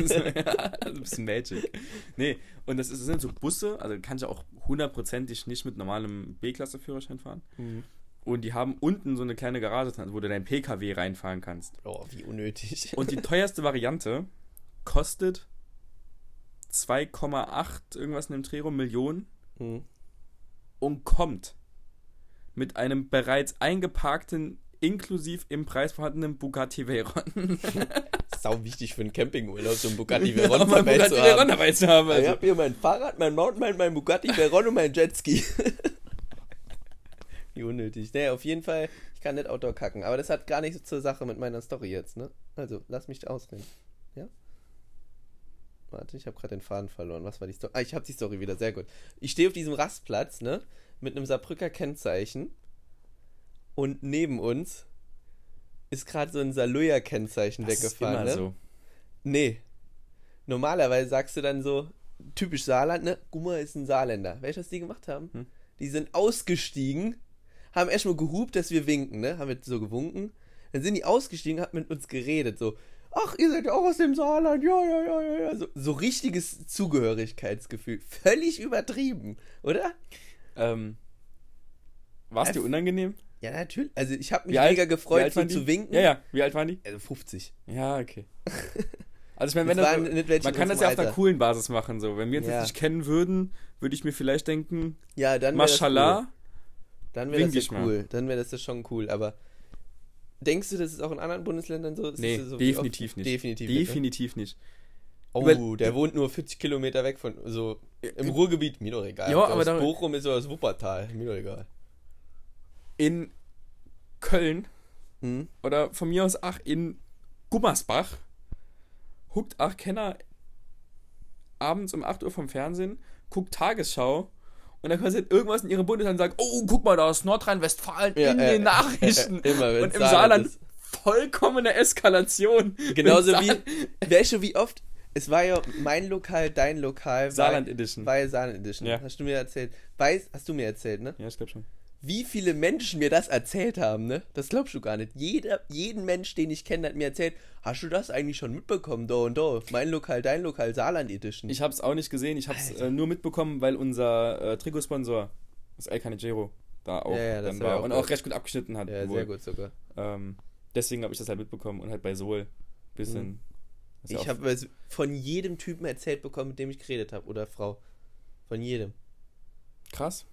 Speaker 1: so, ja, ein bisschen Magic. Nee, und das, ist, das sind so Busse, also kannst du auch hundertprozentig nicht mit normalem B-Klasse-Führerschein fahren. Und die haben unten so eine kleine Garage wo du deinen PKW reinfahren kannst.
Speaker 2: Oh, wie unnötig.
Speaker 1: Und die teuerste Variante kostet 2,8 irgendwas in dem Dreh rum Millionen
Speaker 2: Mhm.
Speaker 1: und kommt mit einem bereits eingeparkten, inklusiv im Preis vorhandenen Bugatti Veyron.
Speaker 2: sau wichtig für einen Campingurlaub, so ein Bugatti
Speaker 1: Ja,
Speaker 2: Veyron
Speaker 1: mal
Speaker 2: dabei
Speaker 1: Bugatti
Speaker 2: zu
Speaker 1: Veyron
Speaker 2: haben.
Speaker 1: dabei zu haben.
Speaker 2: Ich
Speaker 1: Also.
Speaker 2: habe hier mein Fahrrad, mein Mountainbike, mein Bugatti Veyron und mein Jetski. Wie unnötig. Nee, auf jeden Fall, ich kann nicht Outdoor kacken. Aber das hat gar nichts zur Sache mit meiner Story jetzt, ne? Also, lass mich ausreden. Ja? Warte, ich habe gerade den Faden verloren. Was war die Story? Ah, ich habe die Story wieder. Sehr gut. Ich stehe auf diesem Rastplatz, ne? Mit einem Saarbrücker Kennzeichen. Und neben uns ist gerade so ein Saarlouer-Kennzeichen
Speaker 1: Das ist immer
Speaker 2: ne?
Speaker 1: so.
Speaker 2: Nee. Normalerweise sagst du dann so, typisch Saarland, ne? Gummer ist ein Saarländer. Weißt du, was die gemacht haben?
Speaker 1: Hm.
Speaker 2: Die sind ausgestiegen, haben erstmal gehupt, dass wir winken, ne? Haben wir so gewunken. Dann sind die ausgestiegen, haben mit uns geredet, so, ach, ihr seid ja auch aus dem Saarland, ja, ja, ja, ja, ja. So, so richtiges Zugehörigkeitsgefühl. Völlig übertrieben, oder?
Speaker 1: Ähm, war es dir unangenehm?
Speaker 2: Ja, natürlich. Also ich habe mich
Speaker 1: alt-
Speaker 2: mega gefreut, so
Speaker 1: die?
Speaker 2: zu winken.
Speaker 1: Ja, ja. Wie alt waren die?
Speaker 2: Also 50.
Speaker 1: Ja, okay. Also ich meine, wenn
Speaker 2: Das
Speaker 1: das, man kann das ja auf
Speaker 2: unserem
Speaker 1: einer
Speaker 2: Alter.
Speaker 1: coolen Basis machen. So, wenn wir uns
Speaker 2: Ja.
Speaker 1: jetzt nicht kennen würden, würde ich mir vielleicht denken,
Speaker 2: Ja, dann
Speaker 1: Mashallah.
Speaker 2: Cool. Dann wäre das ja
Speaker 1: ich mal.
Speaker 2: cool. Dann wäre das ja schon cool. Aber denkst du, das ist auch in anderen Bundesländern so? Das
Speaker 1: Nee,
Speaker 2: ist so
Speaker 1: definitiv nicht.
Speaker 2: Definitiv. nicht, ne?
Speaker 1: Definitiv nicht.
Speaker 2: Oh,
Speaker 1: Über-
Speaker 2: der wohnt nur 40 Kilometer weg von, so im Ruhrgebiet. Mir doch egal.
Speaker 1: Ja, aber
Speaker 2: aus Bochum ist oder aus Wuppertal. Mir doch egal.
Speaker 1: In Köln
Speaker 2: Hm?
Speaker 1: oder von mir aus ach in Gummersbach huckt ach Kenner abends um 8 Uhr vom Fernsehen, guckt Tagesschau und dann passiert irgendwas in ihrem Bundesland und sagt, oh, guck mal, da ist Nordrhein-Westfalen
Speaker 2: Ja,
Speaker 1: in
Speaker 2: äh,
Speaker 1: den Nachrichten.
Speaker 2: äh, immer,
Speaker 1: und im
Speaker 2: Saarland ist.
Speaker 1: vollkommene Eskalation.
Speaker 2: Genauso wie, weißt du, wie oft, es war ja mein Lokal, dein Lokal.
Speaker 1: Saarland
Speaker 2: war,
Speaker 1: Edition.
Speaker 2: War ja Saarland Edition.
Speaker 1: Ja.
Speaker 2: Hast du mir erzählt. Weiß, hast du mir erzählt, ne?
Speaker 1: Ja, ich glaube schon.
Speaker 2: Wie viele Menschen mir das erzählt haben, ne? Das glaubst du gar nicht. Jeder, jeden Mensch, den ich kenne, hat mir erzählt, hast du das eigentlich schon mitbekommen, da und da? Mein Lokal, dein Lokal, Saarland Edition.
Speaker 1: Ich habe es auch nicht gesehen, ich habe es
Speaker 2: Alter.
Speaker 1: äh, nur mitbekommen, weil unser äh, Trikotsponsor, das El Canegero, da auch
Speaker 2: Ja, ja,
Speaker 1: dann war
Speaker 2: auch
Speaker 1: und auch recht gut abgeschnitten hat.
Speaker 2: ja,
Speaker 1: wohl.
Speaker 2: sehr gut sogar.
Speaker 1: Ähm, deswegen habe ich das halt mitbekommen und halt bei Sol bisschen. was ja
Speaker 2: Mhm. Ich habe von jedem Typen erzählt bekommen, mit dem ich geredet habe, oder Frau. Von jedem.
Speaker 1: krass.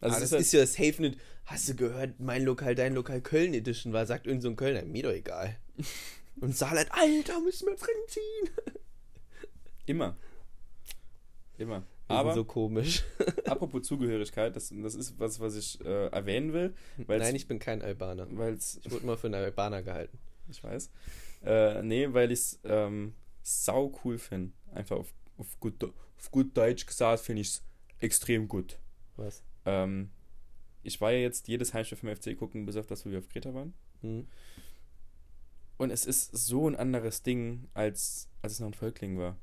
Speaker 2: Also das
Speaker 1: es
Speaker 2: ist ja safe nicht, hast du gehört, mein Lokal, dein Lokal, Köln Edition war, sagt irgend so ein Kölner, mir doch egal. Und Saarland, Alter, müssen wir drin ziehen.
Speaker 1: immer. Immer. Aber
Speaker 2: so komisch.
Speaker 1: apropos Zugehörigkeit, das, das ist was, was ich äh, erwähnen will,
Speaker 2: Nein, ich bin kein Albaner.
Speaker 1: es,
Speaker 2: Ich wurde mal für einen Albaner gehalten.
Speaker 1: ich weiß, äh, nee, weil ich es ähm, sau cool finde. Einfach auf, auf, gut, auf gut Deutsch gesagt finde ich es extrem gut.
Speaker 2: Was?
Speaker 1: Ähm, ich war ja jetzt jedes Heimspiel vom FC gucken, bis auf das, wo wir auf Kreta waren.
Speaker 2: Hm?
Speaker 1: Und es ist so ein anderes Ding, als, als es noch ein Völkling war.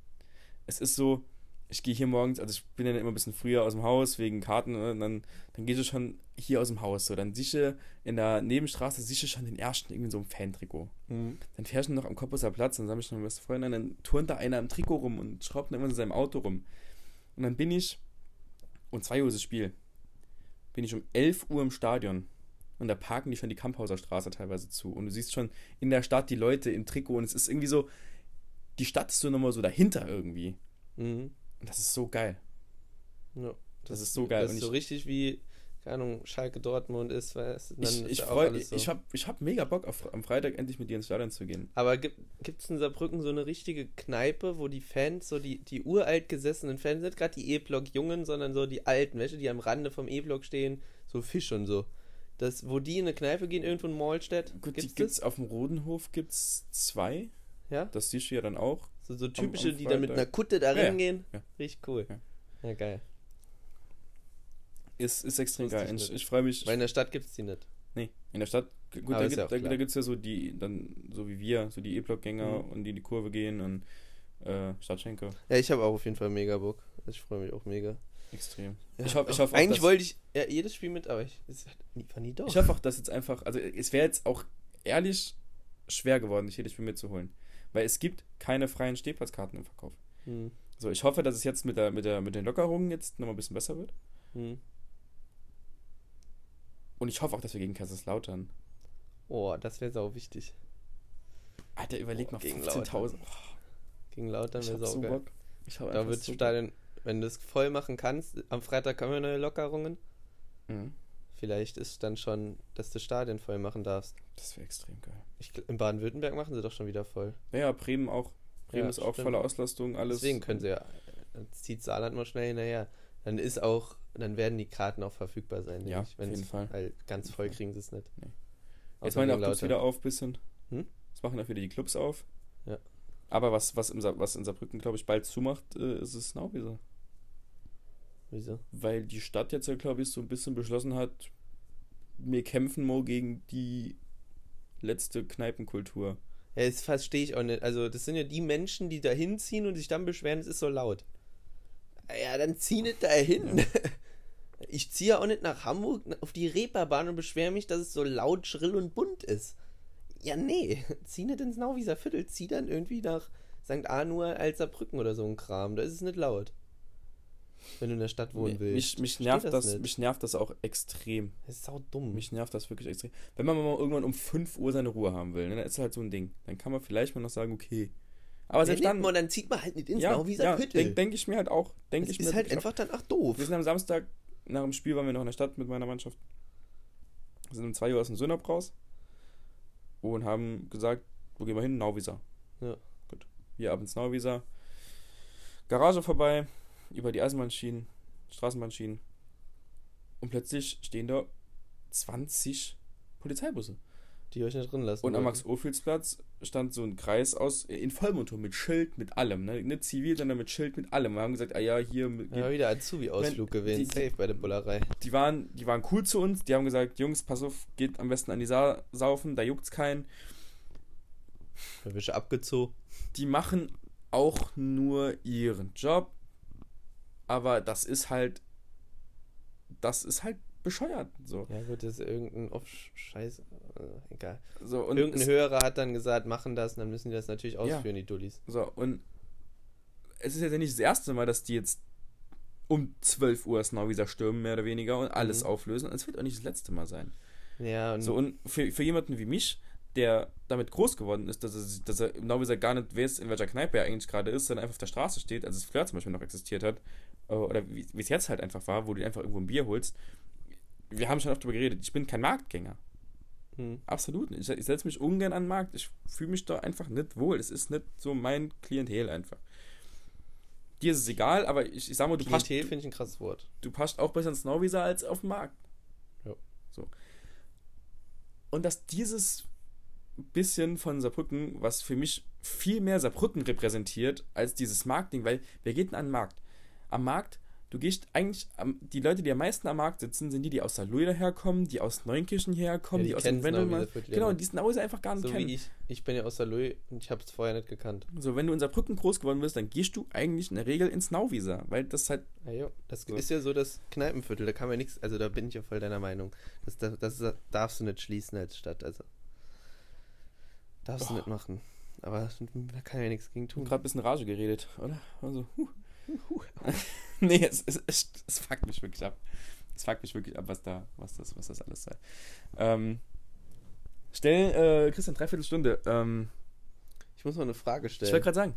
Speaker 1: Es ist so, ich gehe hier morgens, also ich bin ja immer ein bisschen früher aus dem Haus wegen Karten, ne, und dann, dann gehst du schon hier aus dem Haus. So, dann siehst du in der Nebenstraße siehst du schon den ersten irgendwie in so einem Fantrikot.
Speaker 2: Hm.
Speaker 1: Dann fährst du noch am Koppuser Platz, dann sag ich noch beste Freundin, dann turnt da einer im Trikot rum und schraubt dann immer in seinem Auto rum. Und dann bin ich, um 2 Uhr ist das Spiel, bin ich um 11 Uhr im Stadion. Und da parken die schon die Kamphauser Straße teilweise zu. Und du siehst schon in der Stadt die Leute im Trikot und es ist irgendwie so, die Stadt ist so nochmal so dahinter irgendwie.
Speaker 2: Mhm.
Speaker 1: Und das ist so geil.
Speaker 2: Ja,
Speaker 1: Das ist so geil.
Speaker 2: Das ist so richtig wie, keine Ahnung, Schalke Dortmund ist, weißt du, dann
Speaker 1: Ich, ich, freu,
Speaker 2: so.
Speaker 1: ich habe ich hab mega Bock, auf, am Freitag endlich mit dir ins Stadion zu gehen.
Speaker 2: Aber gibt es in Saarbrücken so eine richtige Kneipe, wo die Fans, so die, die uralt gesessenen Fans, nicht gerade die E-Block-Jungen, sondern so die alten, welche, die am Rande vom E-Block stehen, so Fisch und so. Das, wo die in eine Kneipe gehen, irgendwo in Maulstedt,
Speaker 1: Gut,
Speaker 2: gibt's
Speaker 1: die gibt's auf dem Rodenhof gibt's zwei.
Speaker 2: Ja?
Speaker 1: Das siehst du ja dann auch.
Speaker 2: So, so typische,
Speaker 1: am
Speaker 2: die dann mit einer Kutte da
Speaker 1: ja.
Speaker 2: reingehen.
Speaker 1: Ja.
Speaker 2: Richtig cool.
Speaker 1: Ja.
Speaker 2: Ja, geil.
Speaker 1: Ist, ist extrem geil.
Speaker 2: ich
Speaker 1: Ich, freue mich.
Speaker 2: Weil in der Stadt gibt's die nicht.
Speaker 1: Nee, in der Stadt, gut,
Speaker 2: Aber
Speaker 1: da, gibt,
Speaker 2: ja auch
Speaker 1: da, da gibt es ja so die, dann so wie wir, so die E-Block-Gänger
Speaker 2: Mhm.
Speaker 1: und die in die Kurve gehen und äh, Stadtschenker.
Speaker 2: Ja, ich habe auch auf jeden Fall mega Bock. Ich freue mich auch mega.
Speaker 1: Extrem.
Speaker 2: Ja,
Speaker 1: ich hoffe ich hoff auch,
Speaker 2: Eigentlich
Speaker 1: dass-
Speaker 2: wollte ich ja, jedes Spiel mit, aber ich, es war nie da.
Speaker 1: Ich hoffe auch, dass jetzt einfach, also es wäre jetzt auch ehrlich schwer geworden, nicht jedes Spiel mitzuholen. Weil es gibt keine freien Stehplatzkarten im Verkauf.
Speaker 2: Hm.
Speaker 1: So, ich hoffe, dass es jetzt mit, der, mit, der, mit den Lockerungen jetzt nochmal ein bisschen besser wird.
Speaker 2: Hm.
Speaker 1: Und ich hoffe auch, dass wir gegen Kaiserslautern.
Speaker 2: Oh, das wäre sau wichtig.
Speaker 1: Alter, überleg
Speaker 2: Boah,
Speaker 1: mal,
Speaker 2: gegen
Speaker 1: 15.000.
Speaker 2: Gegen Lautern wäre sau
Speaker 1: so
Speaker 2: geil.
Speaker 1: Bock. Ich hab
Speaker 2: Da wird
Speaker 1: so
Speaker 2: Stadion, wenn du es voll machen kannst, am Freitag kommen wir neue Lockerungen.
Speaker 1: Mhm.
Speaker 2: Vielleicht ist dann schon, dass du Stadien voll machen darfst.
Speaker 1: Das wäre extrem geil.
Speaker 2: Ich, in Baden-Württemberg machen sie doch schon wieder voll.
Speaker 1: Ja, Bremen auch. Bremen
Speaker 2: Ja,
Speaker 1: ist auch
Speaker 2: stimmt.
Speaker 1: voller Auslastung, alles.
Speaker 2: Deswegen können sie ja, dann zieht Saarland mal schnell hinterher. Dann ist auch, dann werden die Karten auch verfügbar sein.
Speaker 1: Ja,
Speaker 2: ich,
Speaker 1: auf jeden Fall.
Speaker 2: Weil ganz voll kriegen sie es nicht.
Speaker 1: Nee. Jetzt machen auch Clubs wieder auf, bisschen.
Speaker 2: Hm?
Speaker 1: Jetzt machen auch wieder die Clubs auf.
Speaker 2: Ja.
Speaker 1: Aber was, was, im, was in Saarbrücken, glaube ich, bald zumacht, äh, ist es Nauwieser.
Speaker 2: Wieso?
Speaker 1: Weil die Stadt jetzt ja, glaube ich, so ein bisschen beschlossen hat, wir kämpfen mal gegen die letzte Kneipenkultur.
Speaker 2: Ja, das verstehe ich auch nicht. Also, das sind ja die Menschen, die da hinziehen und sich dann beschweren, es ist so laut. Ja, dann zieh nicht da hin. Ich ziehe ja auch nicht nach Hamburg auf die Reeperbahn und beschwere mich, dass es so laut, schrill und bunt ist. Ja, nee. Zieh nicht ins Nauwieser Viertel. Zieh dann irgendwie nach St. Arnur, Alzerbrücken oder so ein Kram. Da ist es nicht laut. Wenn du in der Stadt wohnen
Speaker 1: Mich,
Speaker 2: willst.
Speaker 1: mich,
Speaker 2: Versteh
Speaker 1: nervt
Speaker 2: das
Speaker 1: das, mich nervt das auch extrem.
Speaker 2: Das ist sau dumm.
Speaker 1: Mich nervt das wirklich extrem. Wenn man mal irgendwann um 5 Uhr seine Ruhe haben will, ne, dann ist halt so ein Ding. Dann kann man vielleicht mal noch sagen, okay. Aber selbst dann.
Speaker 2: man, dann zieht man halt nicht ins
Speaker 1: ja,
Speaker 2: Nauwieser
Speaker 1: ja, denke denk ich mir halt auch. Denk
Speaker 2: das
Speaker 1: ich
Speaker 2: ist
Speaker 1: mir
Speaker 2: halt
Speaker 1: auch.
Speaker 2: einfach dann ach doof.
Speaker 1: Wir sind am Samstag, nach dem Spiel waren wir noch in der Stadt mit meiner Mannschaft. Wir sind um 2 Uhr aus dem Sönnab raus und haben gesagt, wo gehen wir hin? Nauwieser.
Speaker 2: Ja.
Speaker 1: Gut. Wir ab ins Nauwieser. Garage vorbei, über die Eisenbahnschienen, Straßenbahnschienen. Und plötzlich stehen da 20 Polizeibusse.
Speaker 2: Die euch nicht drin lassen.
Speaker 1: Und am. Max-Ophüls-Platz stand so ein Kreis aus, in Vollmontur, mit Schild, mit allem. Ne? Nicht zivil, sondern mit Schild, mit allem. Wir haben gesagt, ah ja, hier,
Speaker 2: Ja, wieder Azubi-Ausflug
Speaker 1: Wenn-
Speaker 2: gewesen.
Speaker 1: die-
Speaker 2: Safe bei der Bullerei.
Speaker 1: die waren, die waren cool zu uns. Die haben gesagt, Jungs, pass auf, geht am besten an die Sa saufen, da juckt's keinen.
Speaker 2: Du abgezogen.
Speaker 1: Die machen auch nur ihren Job, aber das ist halt, das ist halt bescheuert. So,
Speaker 2: Ja, gut, das ist irgendein Off Scheiß. Äh, egal.
Speaker 1: so und
Speaker 2: Irgendein Hörer hat dann gesagt, machen das und dann müssen die das natürlich
Speaker 1: Ja.
Speaker 2: ausführen, die Dullis.
Speaker 1: so und es ist jetzt ja nicht das erste Mal, dass die jetzt um 12 Uhr das Nauwieser stürmen, mehr oder weniger, und alles
Speaker 2: Mhm.
Speaker 1: auflösen. Und es wird auch nicht das letzte Mal sein.
Speaker 2: Ja, und
Speaker 1: So, und für, für jemanden wie mich, der damit groß geworden ist, dass er, dass er im Nauwieser gar nicht weiß, in welcher Kneipe er eigentlich gerade ist, sondern einfach auf der Straße steht, als das Flirt zum Beispiel noch existiert hat, äh, oder wie wie es jetzt halt einfach war, wo du einfach irgendwo ein Bier holst. Wir haben schon oft darüber geredet, ich bin kein Marktgänger.
Speaker 2: hm,
Speaker 1: Absolut nicht. Ich, ich setze mich ungern an den Markt. Ich fühle mich da einfach nicht wohl. Es ist nicht so mein Klientel einfach. Dir ist es egal, aber ich, ich sag mal, du passt,
Speaker 2: Klientel finde ich ein krasses Wort.
Speaker 1: du passt auch besser ins Nauwieser als auf dem Markt.
Speaker 2: Ja.
Speaker 1: So. Und dass dieses bisschen von Saarbrücken, was für mich viel mehr Saarbrücken repräsentiert als dieses Marktding, weil wer geht denn an den Markt? Am Markt, du gehst eigentlich, die Leute, die am meisten am Markt sitzen, sind die, die aus Saarlouis herkommen, die aus Neunkirchen herkommen,
Speaker 2: Ja, die
Speaker 1: die, aus dem Wendelmann.
Speaker 2: Ja
Speaker 1: Genau,
Speaker 2: nicht.
Speaker 1: die sind Nauwieser einfach gar nicht
Speaker 2: So
Speaker 1: kennen.
Speaker 2: wie ich. Ich bin ja aus der Louis und ich habe es vorher nicht gekannt.
Speaker 1: So, wenn du in Saarbrücken groß geworden bist, dann gehst du eigentlich in der Regel ins Nauwieser, weil das halt
Speaker 2: Ja, jo. Das
Speaker 1: So.
Speaker 2: ist ja so das Kneipenviertel, da kann man nichts, also da bin ich ja voll deiner Meinung. Das, das, das darfst du nicht schließen als Stadt, also. Darfst du
Speaker 1: Oh.
Speaker 2: nicht machen. Aber da kann ja nichts gegen tun.
Speaker 1: gerade ein bisschen Rage geredet, oder? Also, huh. nee, es, es, es, es fuckt mich wirklich ab. Es fuckt mich wirklich ab, was da, was das, was das alles sei. Ähm, stell, äh, Christian, dreiviertel Stunde. Ähm,
Speaker 2: Ich muss mal eine Frage
Speaker 1: ich
Speaker 2: stellen.
Speaker 1: wollte gerade sagen,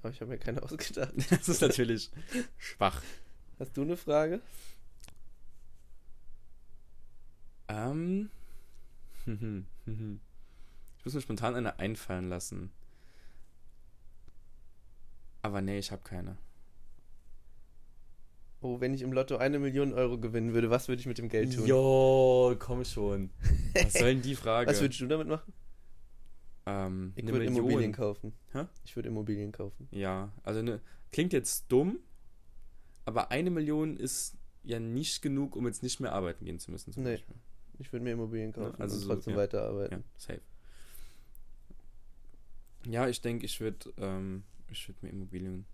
Speaker 2: aber ich habe mir keine ausgedacht.
Speaker 1: das ist natürlich schwach.
Speaker 2: Hast du eine Frage?
Speaker 1: Ähm, ich muss mir spontan eine einfallen lassen. Aber nee, ich habe keine.
Speaker 2: Oh, wenn ich im Lotto eine Million Euro gewinnen würde, was würde ich mit dem Geld tun?
Speaker 1: Jo, komm schon. Was soll denn die Frage?
Speaker 2: Was würdest du damit machen?
Speaker 1: ähm,
Speaker 2: Ich würde
Speaker 1: Million.
Speaker 2: Immobilien kaufen.
Speaker 1: Hä?
Speaker 2: Ich würde Immobilien kaufen.
Speaker 1: Ja, also ne, klingt jetzt dumm, aber eine Million ist ja nicht genug, um jetzt nicht mehr arbeiten gehen zu müssen. Zum
Speaker 2: Nee.
Speaker 1: Beispiel.
Speaker 2: Ich würde mir Immobilien kaufen
Speaker 1: also
Speaker 2: und
Speaker 1: so,
Speaker 2: trotzdem
Speaker 1: ja.
Speaker 2: weiterarbeiten.
Speaker 1: Ja, safe. Ja, ich denke, ich würde ähm, ich würd mir Immobilien,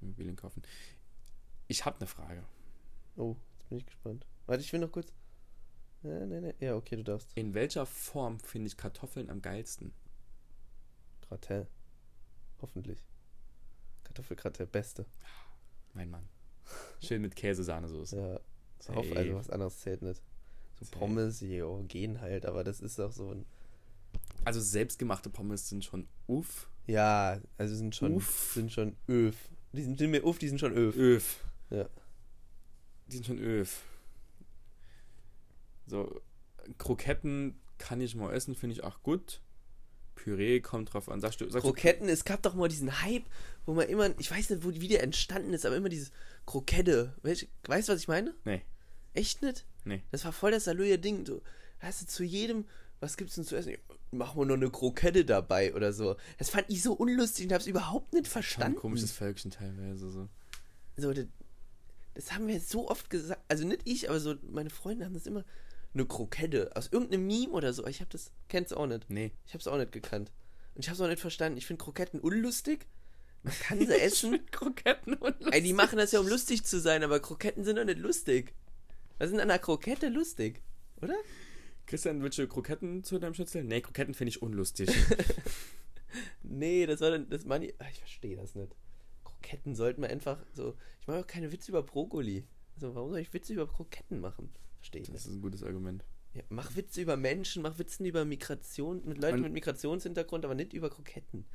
Speaker 1: Immobilien kaufen. Ich habe eine Frage.
Speaker 2: Oh, jetzt bin ich gespannt. Warte, ich will noch kurz. Ja, nee, nee. Ja, okay, du darfst.
Speaker 1: In welcher Form finde ich Kartoffeln am geilsten?
Speaker 2: Gratin. Hoffentlich. Kartoffelgratin, beste.
Speaker 1: Mein Mann. Schön mit Käse-Sahnesoße.
Speaker 2: Ja,
Speaker 1: Safe.
Speaker 2: auf, also was anderes zählt nicht. So
Speaker 1: Safe.
Speaker 2: Pommes, jo, gehen halt, aber das ist auch so ein.
Speaker 1: Also selbstgemachte Pommes sind schon uff.
Speaker 2: Ja, also sind schon,
Speaker 1: Uff.
Speaker 2: sind schon öf. Die sind, sind mir uff, die sind schon öf.
Speaker 1: Öf.
Speaker 2: Ja.
Speaker 1: die sind schon öf. So, Kroketten kann ich mal essen, finde ich auch gut. Püree kommt drauf an. Sagst du, sagst
Speaker 2: Kroketten, es gab doch mal diesen Hype, wo man immer, ich weiß nicht, wo, wie der entstanden ist, aber immer dieses Krokette. Weißt du, was ich meine?
Speaker 1: du? Nee,
Speaker 2: Echt nicht?
Speaker 1: nee.
Speaker 2: Das war voll das Salöje Ding. Du hast du zu jedem, was gibt's denn zu essen? Machen wir noch eine Krokette dabei oder so. Das fand ich so unlustig und hab's überhaupt nicht
Speaker 1: Schon ein
Speaker 2: verstanden.
Speaker 1: komisches Völkchen teilweise. So.
Speaker 2: So, das, das haben wir so oft gesagt. Also nicht ich, aber so meine Freunde haben das immer. Eine Krokette. Aus irgendeinem Meme oder so. Ich hab das, kenn's auch nicht.
Speaker 1: Nee.
Speaker 2: Ich hab's auch nicht gekannt. Und ich hab's auch nicht verstanden. Ich finde Kroketten unlustig. Man kann sie essen.
Speaker 1: Kroketten und
Speaker 2: Ey, die machen das ja, um lustig zu sein, aber Kroketten sind doch nicht lustig. Was ist denn an einer Krokette lustig? Oder?
Speaker 1: Christian, willst du Kroketten zu deinem Schnitzel? Nee, Kroketten finde ich unlustig.
Speaker 2: Nee, das war dann, das meine ich, ach, ich verstehe das nicht. Kroketten sollten wir einfach so, ich mache auch keine Witze über Brokkoli. Also, warum soll ich Witze über Kroketten machen? Verstehe ich
Speaker 1: Das
Speaker 2: nicht.
Speaker 1: ist ein gutes Argument.
Speaker 2: Ja, mach Witze über Menschen, mach Witze über Migration, mit Leuten
Speaker 1: Und-
Speaker 2: mit Migrationshintergrund, aber nicht über Kroketten.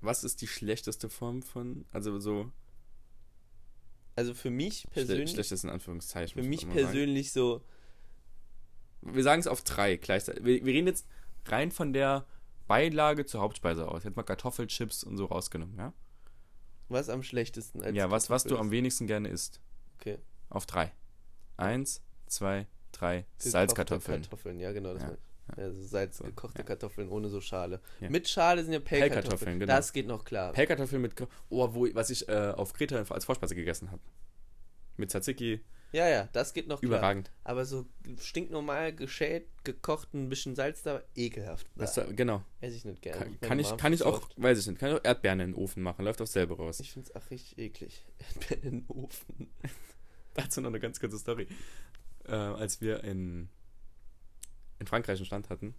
Speaker 1: Was ist die schlechteste Form von, also so
Speaker 2: Also für mich
Speaker 1: schle
Speaker 2: persönlich,
Speaker 1: schlechteste in Anführungszeichen.
Speaker 2: für mich persönlich so,
Speaker 1: Sagen. Wir sagen es auf drei gleichzeitig. Wir, wir reden jetzt rein von der Beilage zur Hauptspeise aus. Jetzt mal Kartoffelchips und so rausgenommen, ja?
Speaker 2: was am schlechtesten als
Speaker 1: ja, was, was du am wenigsten gerne isst.
Speaker 2: Okay.
Speaker 1: Auf drei. Eins, zwei, drei.
Speaker 2: Gekochte
Speaker 1: Salzkartoffeln.
Speaker 2: Kartoffeln, ja, genau. Das
Speaker 1: Ja,
Speaker 2: ich. Also Salz,
Speaker 1: So,
Speaker 2: gekochte
Speaker 1: ja.
Speaker 2: Kartoffeln ohne so Schale.
Speaker 1: Ja.
Speaker 2: Mit Schale sind ja. Pellkartoffeln,
Speaker 1: genau.
Speaker 2: Das geht noch klar.
Speaker 1: Pellkartoffeln mit, oh, wo, was ich äh, auf Kreta als Vorspeise gegessen habe. Mit Tzatziki,
Speaker 2: ja, ja, das geht noch klar.
Speaker 1: überragend.
Speaker 2: Aber so stinknormal geschält, gekocht, ein bisschen Salz da, ekelhaft.
Speaker 1: Das,
Speaker 2: Das
Speaker 1: da- genau.
Speaker 2: esse ich nicht gerne.
Speaker 1: Kann, kann ich, kann ich auch, weiß ich nicht, kann ich auch Erdbeeren in den Ofen machen, läuft auch selber raus.
Speaker 2: Ich finde es auch richtig eklig. Erdbeeren in den Ofen.
Speaker 1: Dazu noch eine ganz kurze Story. Äh, als wir in, in Frankreich einen Stand hatten,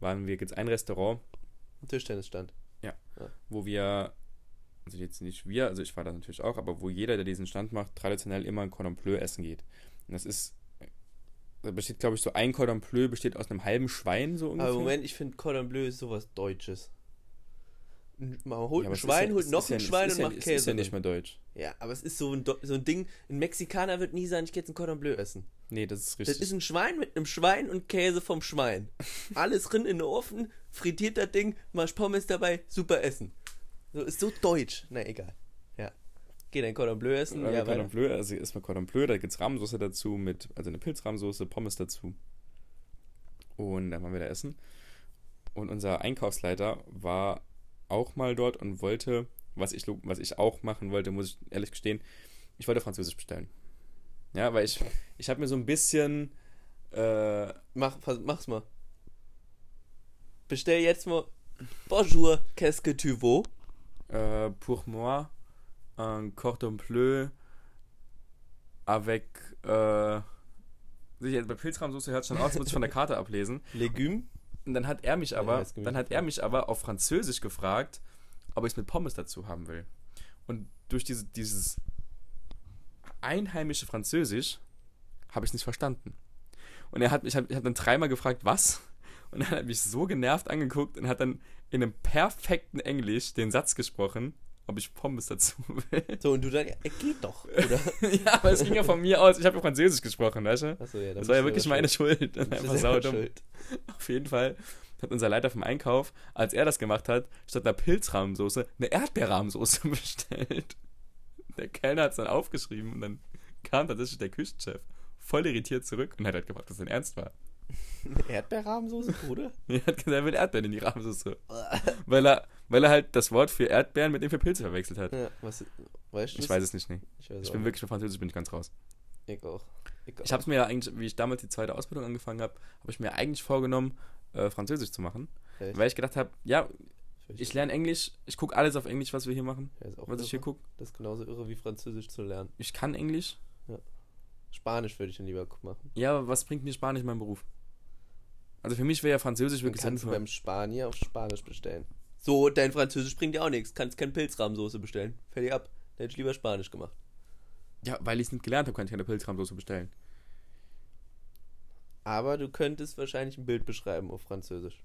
Speaker 1: waren wir jetzt ein Restaurant,
Speaker 2: Ein Tischtennisstand.
Speaker 1: wo wir, also jetzt nicht wir, also ich war da natürlich auch, aber wo jeder, der diesen Stand macht, traditionell immer ein Cordon Bleu essen geht. Und das ist, da besteht, glaube ich, so ein Cordon Bleu besteht aus einem halben Schwein, so ungefähr.
Speaker 2: Aber Moment, ich finde Cordon Bleu ist sowas Deutsches. Man holt
Speaker 1: Ja,
Speaker 2: ein Schwein,
Speaker 1: ja,
Speaker 2: holt noch
Speaker 1: ja,
Speaker 2: ein
Speaker 1: es
Speaker 2: Schwein und
Speaker 1: ja,
Speaker 2: macht Käse.
Speaker 1: ist ja nicht mehr deutsch.
Speaker 2: Ja, aber es ist so ein, so ein Ding. Ein Mexikaner wird nie sagen, ich gehe jetzt ein Cordon Bleu essen.
Speaker 1: Nee, das ist
Speaker 2: Das
Speaker 1: richtig.
Speaker 2: ist ein Schwein mit einem Schwein und Käse vom Schwein. Alles drin in den Ofen, frittiert das Ding, machst Pommes dabei, super essen. So ist so deutsch. Na egal. Ja. Geh dein Cordon Bleu essen.
Speaker 1: Ja,
Speaker 2: Ja,
Speaker 1: Cordon. Bleu, also erstmal Cordon Bleu, da gibt es Rahmsoße dazu, mit, also eine Pilzrahmsoße, Pommes dazu. Und dann waren wir da essen. Und unser Einkaufsleiter war auch mal dort und wollte, was ich, was ich auch machen wollte, muss ich ehrlich gestehen, ich wollte Französisch bestellen. Ja, weil ich, ich habe mir so ein bisschen, äh,
Speaker 2: Mach, mach's mal. Bestell jetzt mal. Bonjour, qu'est-ce que tu veux?
Speaker 1: Äh, pour moi, un Cordon Bleu avec, äh, bei Pilzrahmsoße hört schon aus, muss ich von der Karte ablesen.
Speaker 2: Legume?
Speaker 1: Und dann hat er mich aber,
Speaker 2: Gemüse.
Speaker 1: dann hat er mich aber auf Französisch gefragt, ob ich es mit Pommes dazu haben will. Und durch diese, dieses einheimische Französisch habe ich es nicht verstanden. Und er hat mich, ich habe dann dreimal gefragt, was? Und dann hat er mich so genervt angeguckt und hat dann in einem perfekten Englisch den Satz gesprochen, ob ich Pommes dazu will.
Speaker 2: So, und du dann, ja, geht doch, oder?
Speaker 1: ja, aber es ging ja von mir aus. Ich habe ja Französisch gesprochen, weißt du?
Speaker 2: Achso, ja,
Speaker 1: Das war ja wirklich meine Schuld. Das ist einfach saudumm.
Speaker 2: Schuld.
Speaker 1: Auf jeden Fall hat unser Leiter vom Einkauf, als er das gemacht hat, statt einer Pilzrahmsoße eine Erdbeerrahmsoße bestellt. Der Kellner hat es dann aufgeschrieben und dann kam tatsächlich der Küchenchef voll irritiert zurück und hat halt gefragt, was denn ernst war.
Speaker 2: Erdbeerrahmsoße, Bruder?
Speaker 1: Er hat gesagt, er will Erdbeeren in die Rahmsoße. Weil er, weil er halt das Wort für Erdbeeren mit dem für Pilze verwechselt hat.
Speaker 2: ja, was, weißt du
Speaker 1: Ich weiß es nicht, nee.
Speaker 2: Ich,
Speaker 1: Ich
Speaker 2: auch
Speaker 1: bin wirklich für Französisch bin ich ganz raus.
Speaker 2: Ich auch. Ich,
Speaker 1: Ich habe es mir ja eigentlich, wie ich damals die zweite Ausbildung angefangen habe, habe ich mir eigentlich vorgenommen, äh, Französisch zu machen.
Speaker 2: Echt?
Speaker 1: Weil ich gedacht habe, ja,
Speaker 2: Ich,
Speaker 1: lerne Englisch, ich gucke alles auf Englisch, was wir hier machen,
Speaker 2: auch
Speaker 1: was ich hier
Speaker 2: irre.
Speaker 1: gucke.
Speaker 2: Das ist genauso irre wie Französisch zu lernen.
Speaker 1: Ich kann Englisch.
Speaker 2: Spanisch würde ich dann lieber machen.
Speaker 1: Ja, aber was bringt mir Spanisch in meinem Beruf? Also für mich wäre ja Französisch
Speaker 2: Dann
Speaker 1: wirklich
Speaker 2: kannst du
Speaker 1: sinnvoll.
Speaker 2: beim Spanier auf Spanisch bestellen. So, dein Französisch bringt dir auch nichts. Kannst keine Pilzrahmsoße bestellen. Fertig ab. Dann hätte ich lieber Spanisch gemacht.
Speaker 1: Ja, weil ich es nicht gelernt habe, kann ich keine Pilzrahmsoße bestellen.
Speaker 2: Aber du könntest wahrscheinlich ein Bild beschreiben auf Französisch.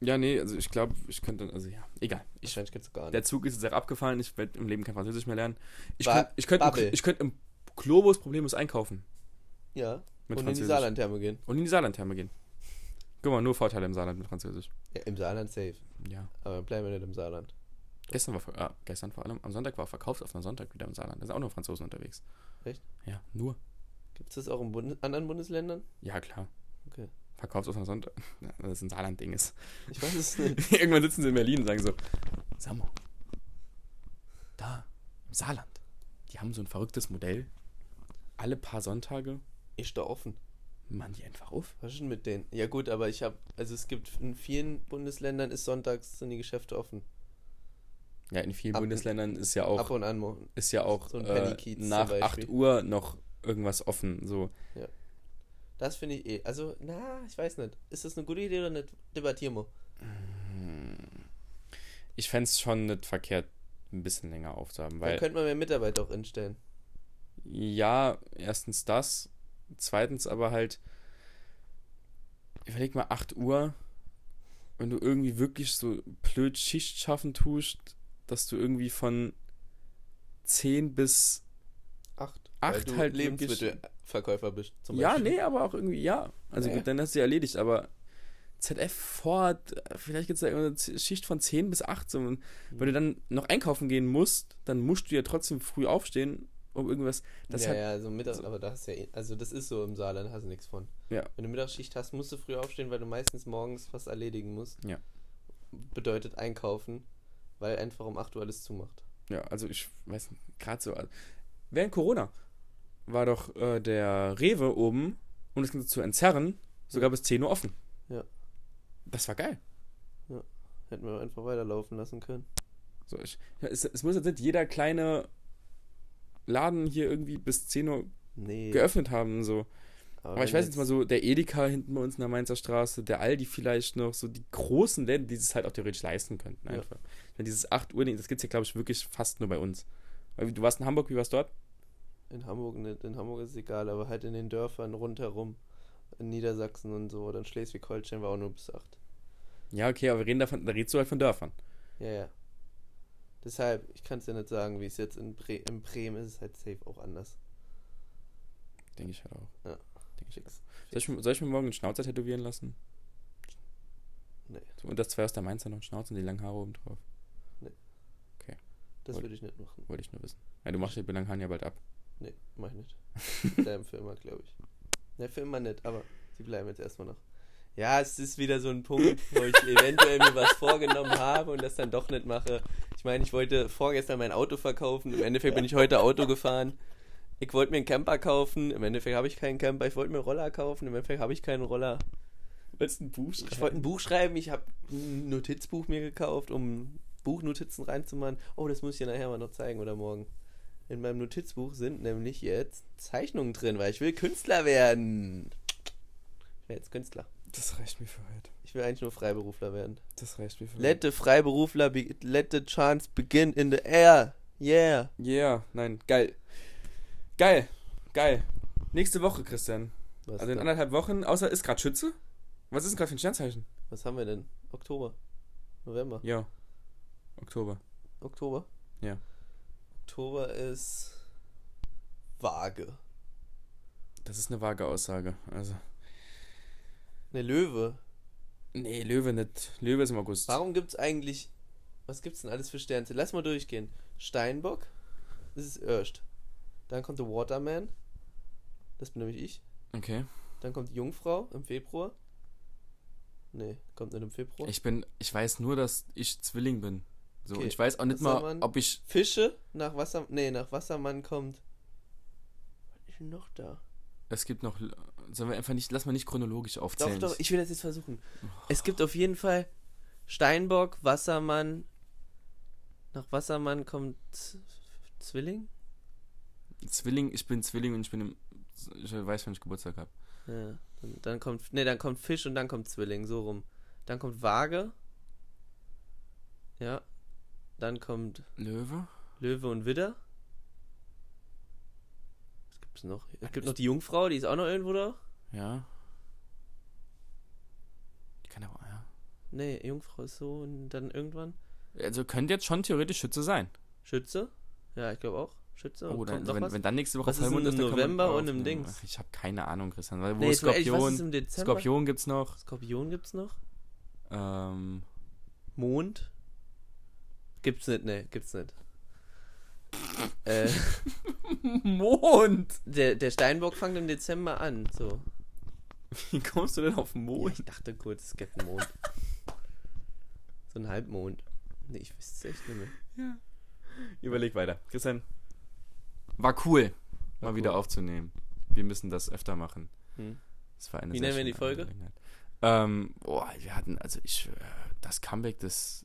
Speaker 1: Ja, nee, also ich glaube, ich könnte, also ja, egal. Ich,
Speaker 2: Wahrscheinlich kannst du gar nicht.
Speaker 1: der Zug ist jetzt auch abgefallen, ich werde im Leben kein Französisch mehr lernen. Ich
Speaker 2: Ba-
Speaker 1: könnte ich könnt, im- ich könnt im Globus Problem ist einkaufen.
Speaker 2: Ja.
Speaker 1: Mit
Speaker 2: und in die. Saarlandtherme gehen.
Speaker 1: Und in die Saarlandtherme gehen. Guck mal, nur Vorteile im Saarland mit Französisch.
Speaker 2: Ja, im Saarland safe.
Speaker 1: Ja.
Speaker 2: Aber bleiben wir nicht im Saarland.
Speaker 1: Gestern war, ah, gestern vor allem, am Sonntag war verkaufsoffener Sonntag wieder im Saarland. Da sind auch nur Franzosen unterwegs.
Speaker 2: Echt?
Speaker 1: Ja, nur.
Speaker 2: Gibt es das auch in Bundes anderen Bundesländern?
Speaker 1: Ja, klar.
Speaker 2: Okay.
Speaker 1: Verkaufsoffener Sonntag. Das ist ein Saarland-Ding ist.
Speaker 2: Ich weiß es nicht.
Speaker 1: Irgendwann sitzen sie in Berlin und sagen so, sag mal, da, im Saarland, die haben so ein verrücktes Modell. Alle paar Sonntage
Speaker 2: Ist da offen.
Speaker 1: machen die einfach auf.
Speaker 2: Was ist denn mit denen? Ja gut, aber ich habe, also es gibt in vielen Bundesländern ist sonntags sind die Geschäfte offen.
Speaker 1: Ja, in vielen
Speaker 2: Ab-
Speaker 1: Bundesländern ist ja
Speaker 2: Ab
Speaker 1: auch,
Speaker 2: und an.
Speaker 1: ist ja auch
Speaker 2: so ein
Speaker 1: äh, nach
Speaker 2: Beispiel.
Speaker 1: 8 Uhr noch irgendwas offen. So.
Speaker 2: Das finde ich eh. Also, na, ich weiß nicht. Ist das eine gute Idee oder nicht? Debattieren wir.
Speaker 1: Ich fände es schon nicht verkehrt, ein bisschen länger aufzuhaben, weil
Speaker 2: könnte man mehr Mitarbeiter auch instellen.
Speaker 1: Ja, erstens das, zweitens aber halt, überleg mal, 8 Uhr, wenn du irgendwie wirklich so blöd Schicht schaffen tust, dass du irgendwie von 10 bis
Speaker 2: Acht.
Speaker 1: Acht
Speaker 2: Weil du
Speaker 1: halt
Speaker 2: Lebensmittelverkäufer bist. Zum
Speaker 1: ja, nee, aber auch irgendwie, ja. Also
Speaker 2: Naja.
Speaker 1: gut, dann hast du ja erledigt, aber ZF Ford, vielleicht gibt es da eine Schicht von 10 bis 8. So, und wenn du dann noch einkaufen gehen musst, dann musst du ja trotzdem früh aufstehen, um irgendwas. Das
Speaker 2: ja,
Speaker 1: hat,
Speaker 2: ja, so Mittag, aber da hast du ja, eh- also das ist so im Saarland, hast du nichts von.
Speaker 1: Ja.
Speaker 2: Wenn du Mittagsschicht hast, musst du früh aufstehen, weil du meistens morgens was erledigen musst.
Speaker 1: Ja.
Speaker 2: Bedeutet einkaufen, weil einfach um 8 Uhr alles zumacht.
Speaker 1: Ja, also ich weiß nicht, gerade so. also Während Corona war doch äh, der Rewe oben, um das Ganze zu entzerren, sogar bis 10 Uhr offen.
Speaker 2: Ja.
Speaker 1: Das war geil.
Speaker 2: Hätten wir einfach weiterlaufen lassen können.
Speaker 1: So, ich, ja, es, es muss jetzt nicht jeder kleine Laden hier irgendwie bis 10 Uhr
Speaker 2: Nee.
Speaker 1: geöffnet haben. So. Aber ich
Speaker 2: wenn
Speaker 1: weiß jetzt mal so, der Edeka hinten bei uns in der Mainzer Straße, der Aldi vielleicht noch, so die großen Läden, die es halt auch theoretisch leisten könnten.
Speaker 2: Ja.
Speaker 1: Einfach. Wenn dieses 8 Uhr, das gibt es ja, glaube ich, wirklich fast nur bei uns. Du warst in Hamburg, wie warst du dort?
Speaker 2: In Hamburg nicht, in Hamburg ist es egal, aber halt in den Dörfern rundherum. In Niedersachsen und so, oder in Schleswig-Holstein war auch nur bis 8.
Speaker 1: Ja, okay, aber wir reden davon, da redest du halt von Dörfern.
Speaker 2: Ja, ja. Deshalb, ich kann es ja nicht sagen, wie es jetzt in, Bre in Bremen ist, es halt safe auch anders.
Speaker 1: Denke ich halt auch.
Speaker 2: Ja.
Speaker 1: Denke ich
Speaker 2: Fix.
Speaker 1: Soll ich, mir- soll ich mir morgen einen Schnauzer tätowieren lassen?
Speaker 2: Nee.
Speaker 1: So, und das zwei aus der Mainzer noch einen Schnauzer und die langen Haare oben drauf.
Speaker 2: Das
Speaker 1: Wollt-
Speaker 2: würde ich nicht machen.
Speaker 1: Wollte ich nur wissen. Ja, du machst die langen Haare ja bald ab.
Speaker 2: Nee, mach ich nicht. Die bleiben für immer, glaube ich. Ne, für immer nicht, aber sie bleiben jetzt erstmal noch. Ja, es ist wieder so ein Punkt, wo ich eventuell mir was vorgenommen habe und das dann doch nicht mache. Ich meine, ich wollte vorgestern mein Auto verkaufen. Im Endeffekt bin ich heute Auto gefahren. Ich wollte mir einen Camper kaufen. Im Endeffekt habe ich keinen Camper. Ich wollte mir einen Roller kaufen. Im Endeffekt habe ich keinen Roller.
Speaker 1: Willst du ein Buch
Speaker 2: Ich wollte ein Buch schreiben. Ich habe ein Notizbuch mir gekauft, um Buchnotizen reinzumachen. Oh, das muss ich dir nachher mal noch zeigen oder morgen. In meinem Notizbuch sind nämlich jetzt Zeichnungen drin, weil ich will Künstler werden. Ich werde jetzt Künstler.
Speaker 1: Das reicht mir für heute.
Speaker 2: Ich will eigentlich nur Freiberufler werden.
Speaker 1: Das reicht mir für
Speaker 2: Let the Freiberufler, be let the chance begin in the air. Yeah.
Speaker 1: Yeah, nein, geil. Geil, geil. Nächste Woche, Christian.
Speaker 2: Was,
Speaker 1: Also in
Speaker 2: dann?
Speaker 1: anderthalb Wochen, außer ist gerade Schütze? Was ist denn gerade für ein Sternzeichen?
Speaker 2: Was haben wir denn? Oktober. November.
Speaker 1: Ja. Oktober.
Speaker 2: Oktober?
Speaker 1: Ja.
Speaker 2: Oktober ist vage.
Speaker 1: Das ist eine vage Aussage. Also.
Speaker 2: Ne, Löwe.
Speaker 1: Nee, Löwe nicht. Löwe ist im August.
Speaker 2: Warum gibt's eigentlich. Was gibt's denn alles für Sternzeichen? Lass mal durchgehen. Steinbock. Das ist Erst. Dann kommt der Waterman. Das bin nämlich ich.
Speaker 1: Okay.
Speaker 2: Dann kommt die Jungfrau im Februar. Nee, kommt nicht im Februar.
Speaker 1: Ich bin, ich weiß nur, dass ich Zwilling bin. So,
Speaker 2: Okay.
Speaker 1: und ich weiß auch nicht mal,
Speaker 2: Wassermann.
Speaker 1: ob ich.
Speaker 2: Fische nach Wasser. Nee, nach Wassermann kommt. Was ist denn noch da?
Speaker 1: Es gibt noch. Sollen wir einfach nicht. Lass mal nicht chronologisch
Speaker 2: Doch,
Speaker 1: aufzählen.
Speaker 2: doch, ich will das jetzt versuchen. Es gibt auf jeden Fall Steinbock, Wassermann. Nach Wassermann kommt Zwilling?
Speaker 1: Zwilling, ich bin Zwilling und ich bin im. Ich weiß, wann ich Geburtstag habe.
Speaker 2: Ja. Dann, dann kommt. Nee, dann kommt Fisch und dann kommt Zwilling, so rum. Dann kommt Waage. Ja. Dann kommt
Speaker 1: Löwe?
Speaker 2: Löwe und Widder. Gibt's noch? Es gibt noch die Jungfrau, die ist auch noch irgendwo da.
Speaker 1: Ja. Die kann aber, ja.
Speaker 2: Nee, Jungfrau ist so und dann irgendwann.
Speaker 1: Also könnte jetzt schon theoretisch Schütze sein.
Speaker 2: Schütze? Ja, ich glaube auch. Schütze?
Speaker 1: Oh, dann, wenn, wenn dann nächste Woche
Speaker 2: Was ist
Speaker 1: Vollmond
Speaker 2: denn im
Speaker 1: man
Speaker 2: November und im. Dings?
Speaker 1: Ach, Ich habe keine Ahnung, Christian. Weil, wo
Speaker 2: Nee,
Speaker 1: Skorpion,
Speaker 2: ist im Dezember?
Speaker 1: Skorpion gibt's noch.
Speaker 2: Skorpion gibt's noch?
Speaker 1: Ähm,
Speaker 2: Mond? Gibt's nicht, ne, gibt's nicht. äh,
Speaker 1: Mond!
Speaker 2: der, der Steinbock fängt im Dezember an, so.
Speaker 1: Wie kommst du denn auf den
Speaker 2: Ja,
Speaker 1: Mond?
Speaker 2: ich dachte kurz, es gibt einen Mond. so ein Halbmond. Nee, ich wüsste es echt nicht mehr.
Speaker 1: Überleg weiter. Christian, war cool,
Speaker 2: War
Speaker 1: mal wieder
Speaker 2: cool.
Speaker 1: aufzunehmen. Wir müssen das öfter machen.
Speaker 2: Hm.
Speaker 1: Das war eine
Speaker 2: Wie
Speaker 1: sehr
Speaker 2: nennen wir die
Speaker 1: schöne
Speaker 2: Folge?
Speaker 1: Ähm, boah, wir hatten, also ich, äh, das Comeback des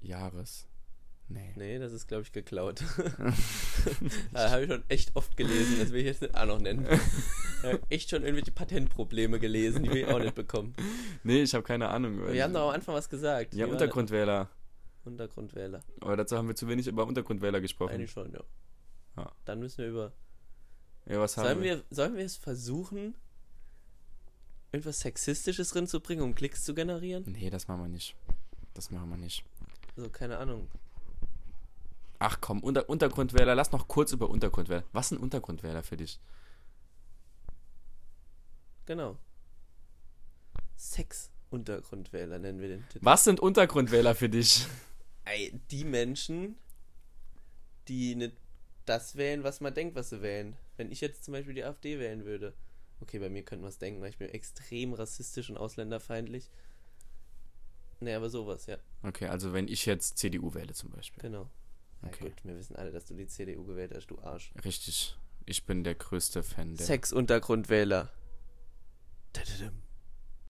Speaker 1: Jahres. Nee.
Speaker 2: Nee, das ist, glaube ich, geklaut. da habe ich schon echt oft gelesen, das will ich jetzt nicht auch noch nennen. Ich habe echt schon irgendwelche Patentprobleme gelesen, die will ich auch nicht bekommen.
Speaker 1: Nee, ich habe keine Ahnung.
Speaker 2: Wir haben doch am Anfang was gesagt.
Speaker 1: Ja, Untergrundwähler.
Speaker 2: Untergrundwähler.
Speaker 1: Aber dazu haben wir zu wenig über Untergrundwähler gesprochen.
Speaker 2: Eigentlich schon, ja.
Speaker 1: Ja.
Speaker 2: Dann müssen wir über.
Speaker 1: Ja, was haben
Speaker 2: Sollen wir, sollen wir es versuchen, irgendwas Sexistisches drin zu bringen, um Klicks zu generieren?
Speaker 1: Nee, das machen wir nicht. Das machen wir nicht.
Speaker 2: So, keine Ahnung.
Speaker 1: Ach komm, Unter Untergrundwähler, lass noch kurz über Untergrundwähler. Was sind Untergrundwähler für dich?
Speaker 2: Genau. Sex-Untergrundwähler nennen wir den Titel.
Speaker 1: Was sind Untergrundwähler für dich?
Speaker 2: Ey, die Menschen, die nicht das wählen, was man denkt, was sie wählen. Wenn ich jetzt zum Beispiel die AfD wählen würde. Okay, bei mir könnte man es denken, weil ich bin extrem rassistisch und ausländerfeindlich. Nee, aber sowas, ja,
Speaker 1: Okay, also wenn ich jetzt CDU wähle zum Beispiel.
Speaker 2: genau. Ja,
Speaker 1: Okay.
Speaker 2: gut, wir wissen alle, dass du die CDU gewählt hast, du Arsch.
Speaker 1: Richtig. Ich bin der größte Fan der.
Speaker 2: Sex-Untergrundwähler.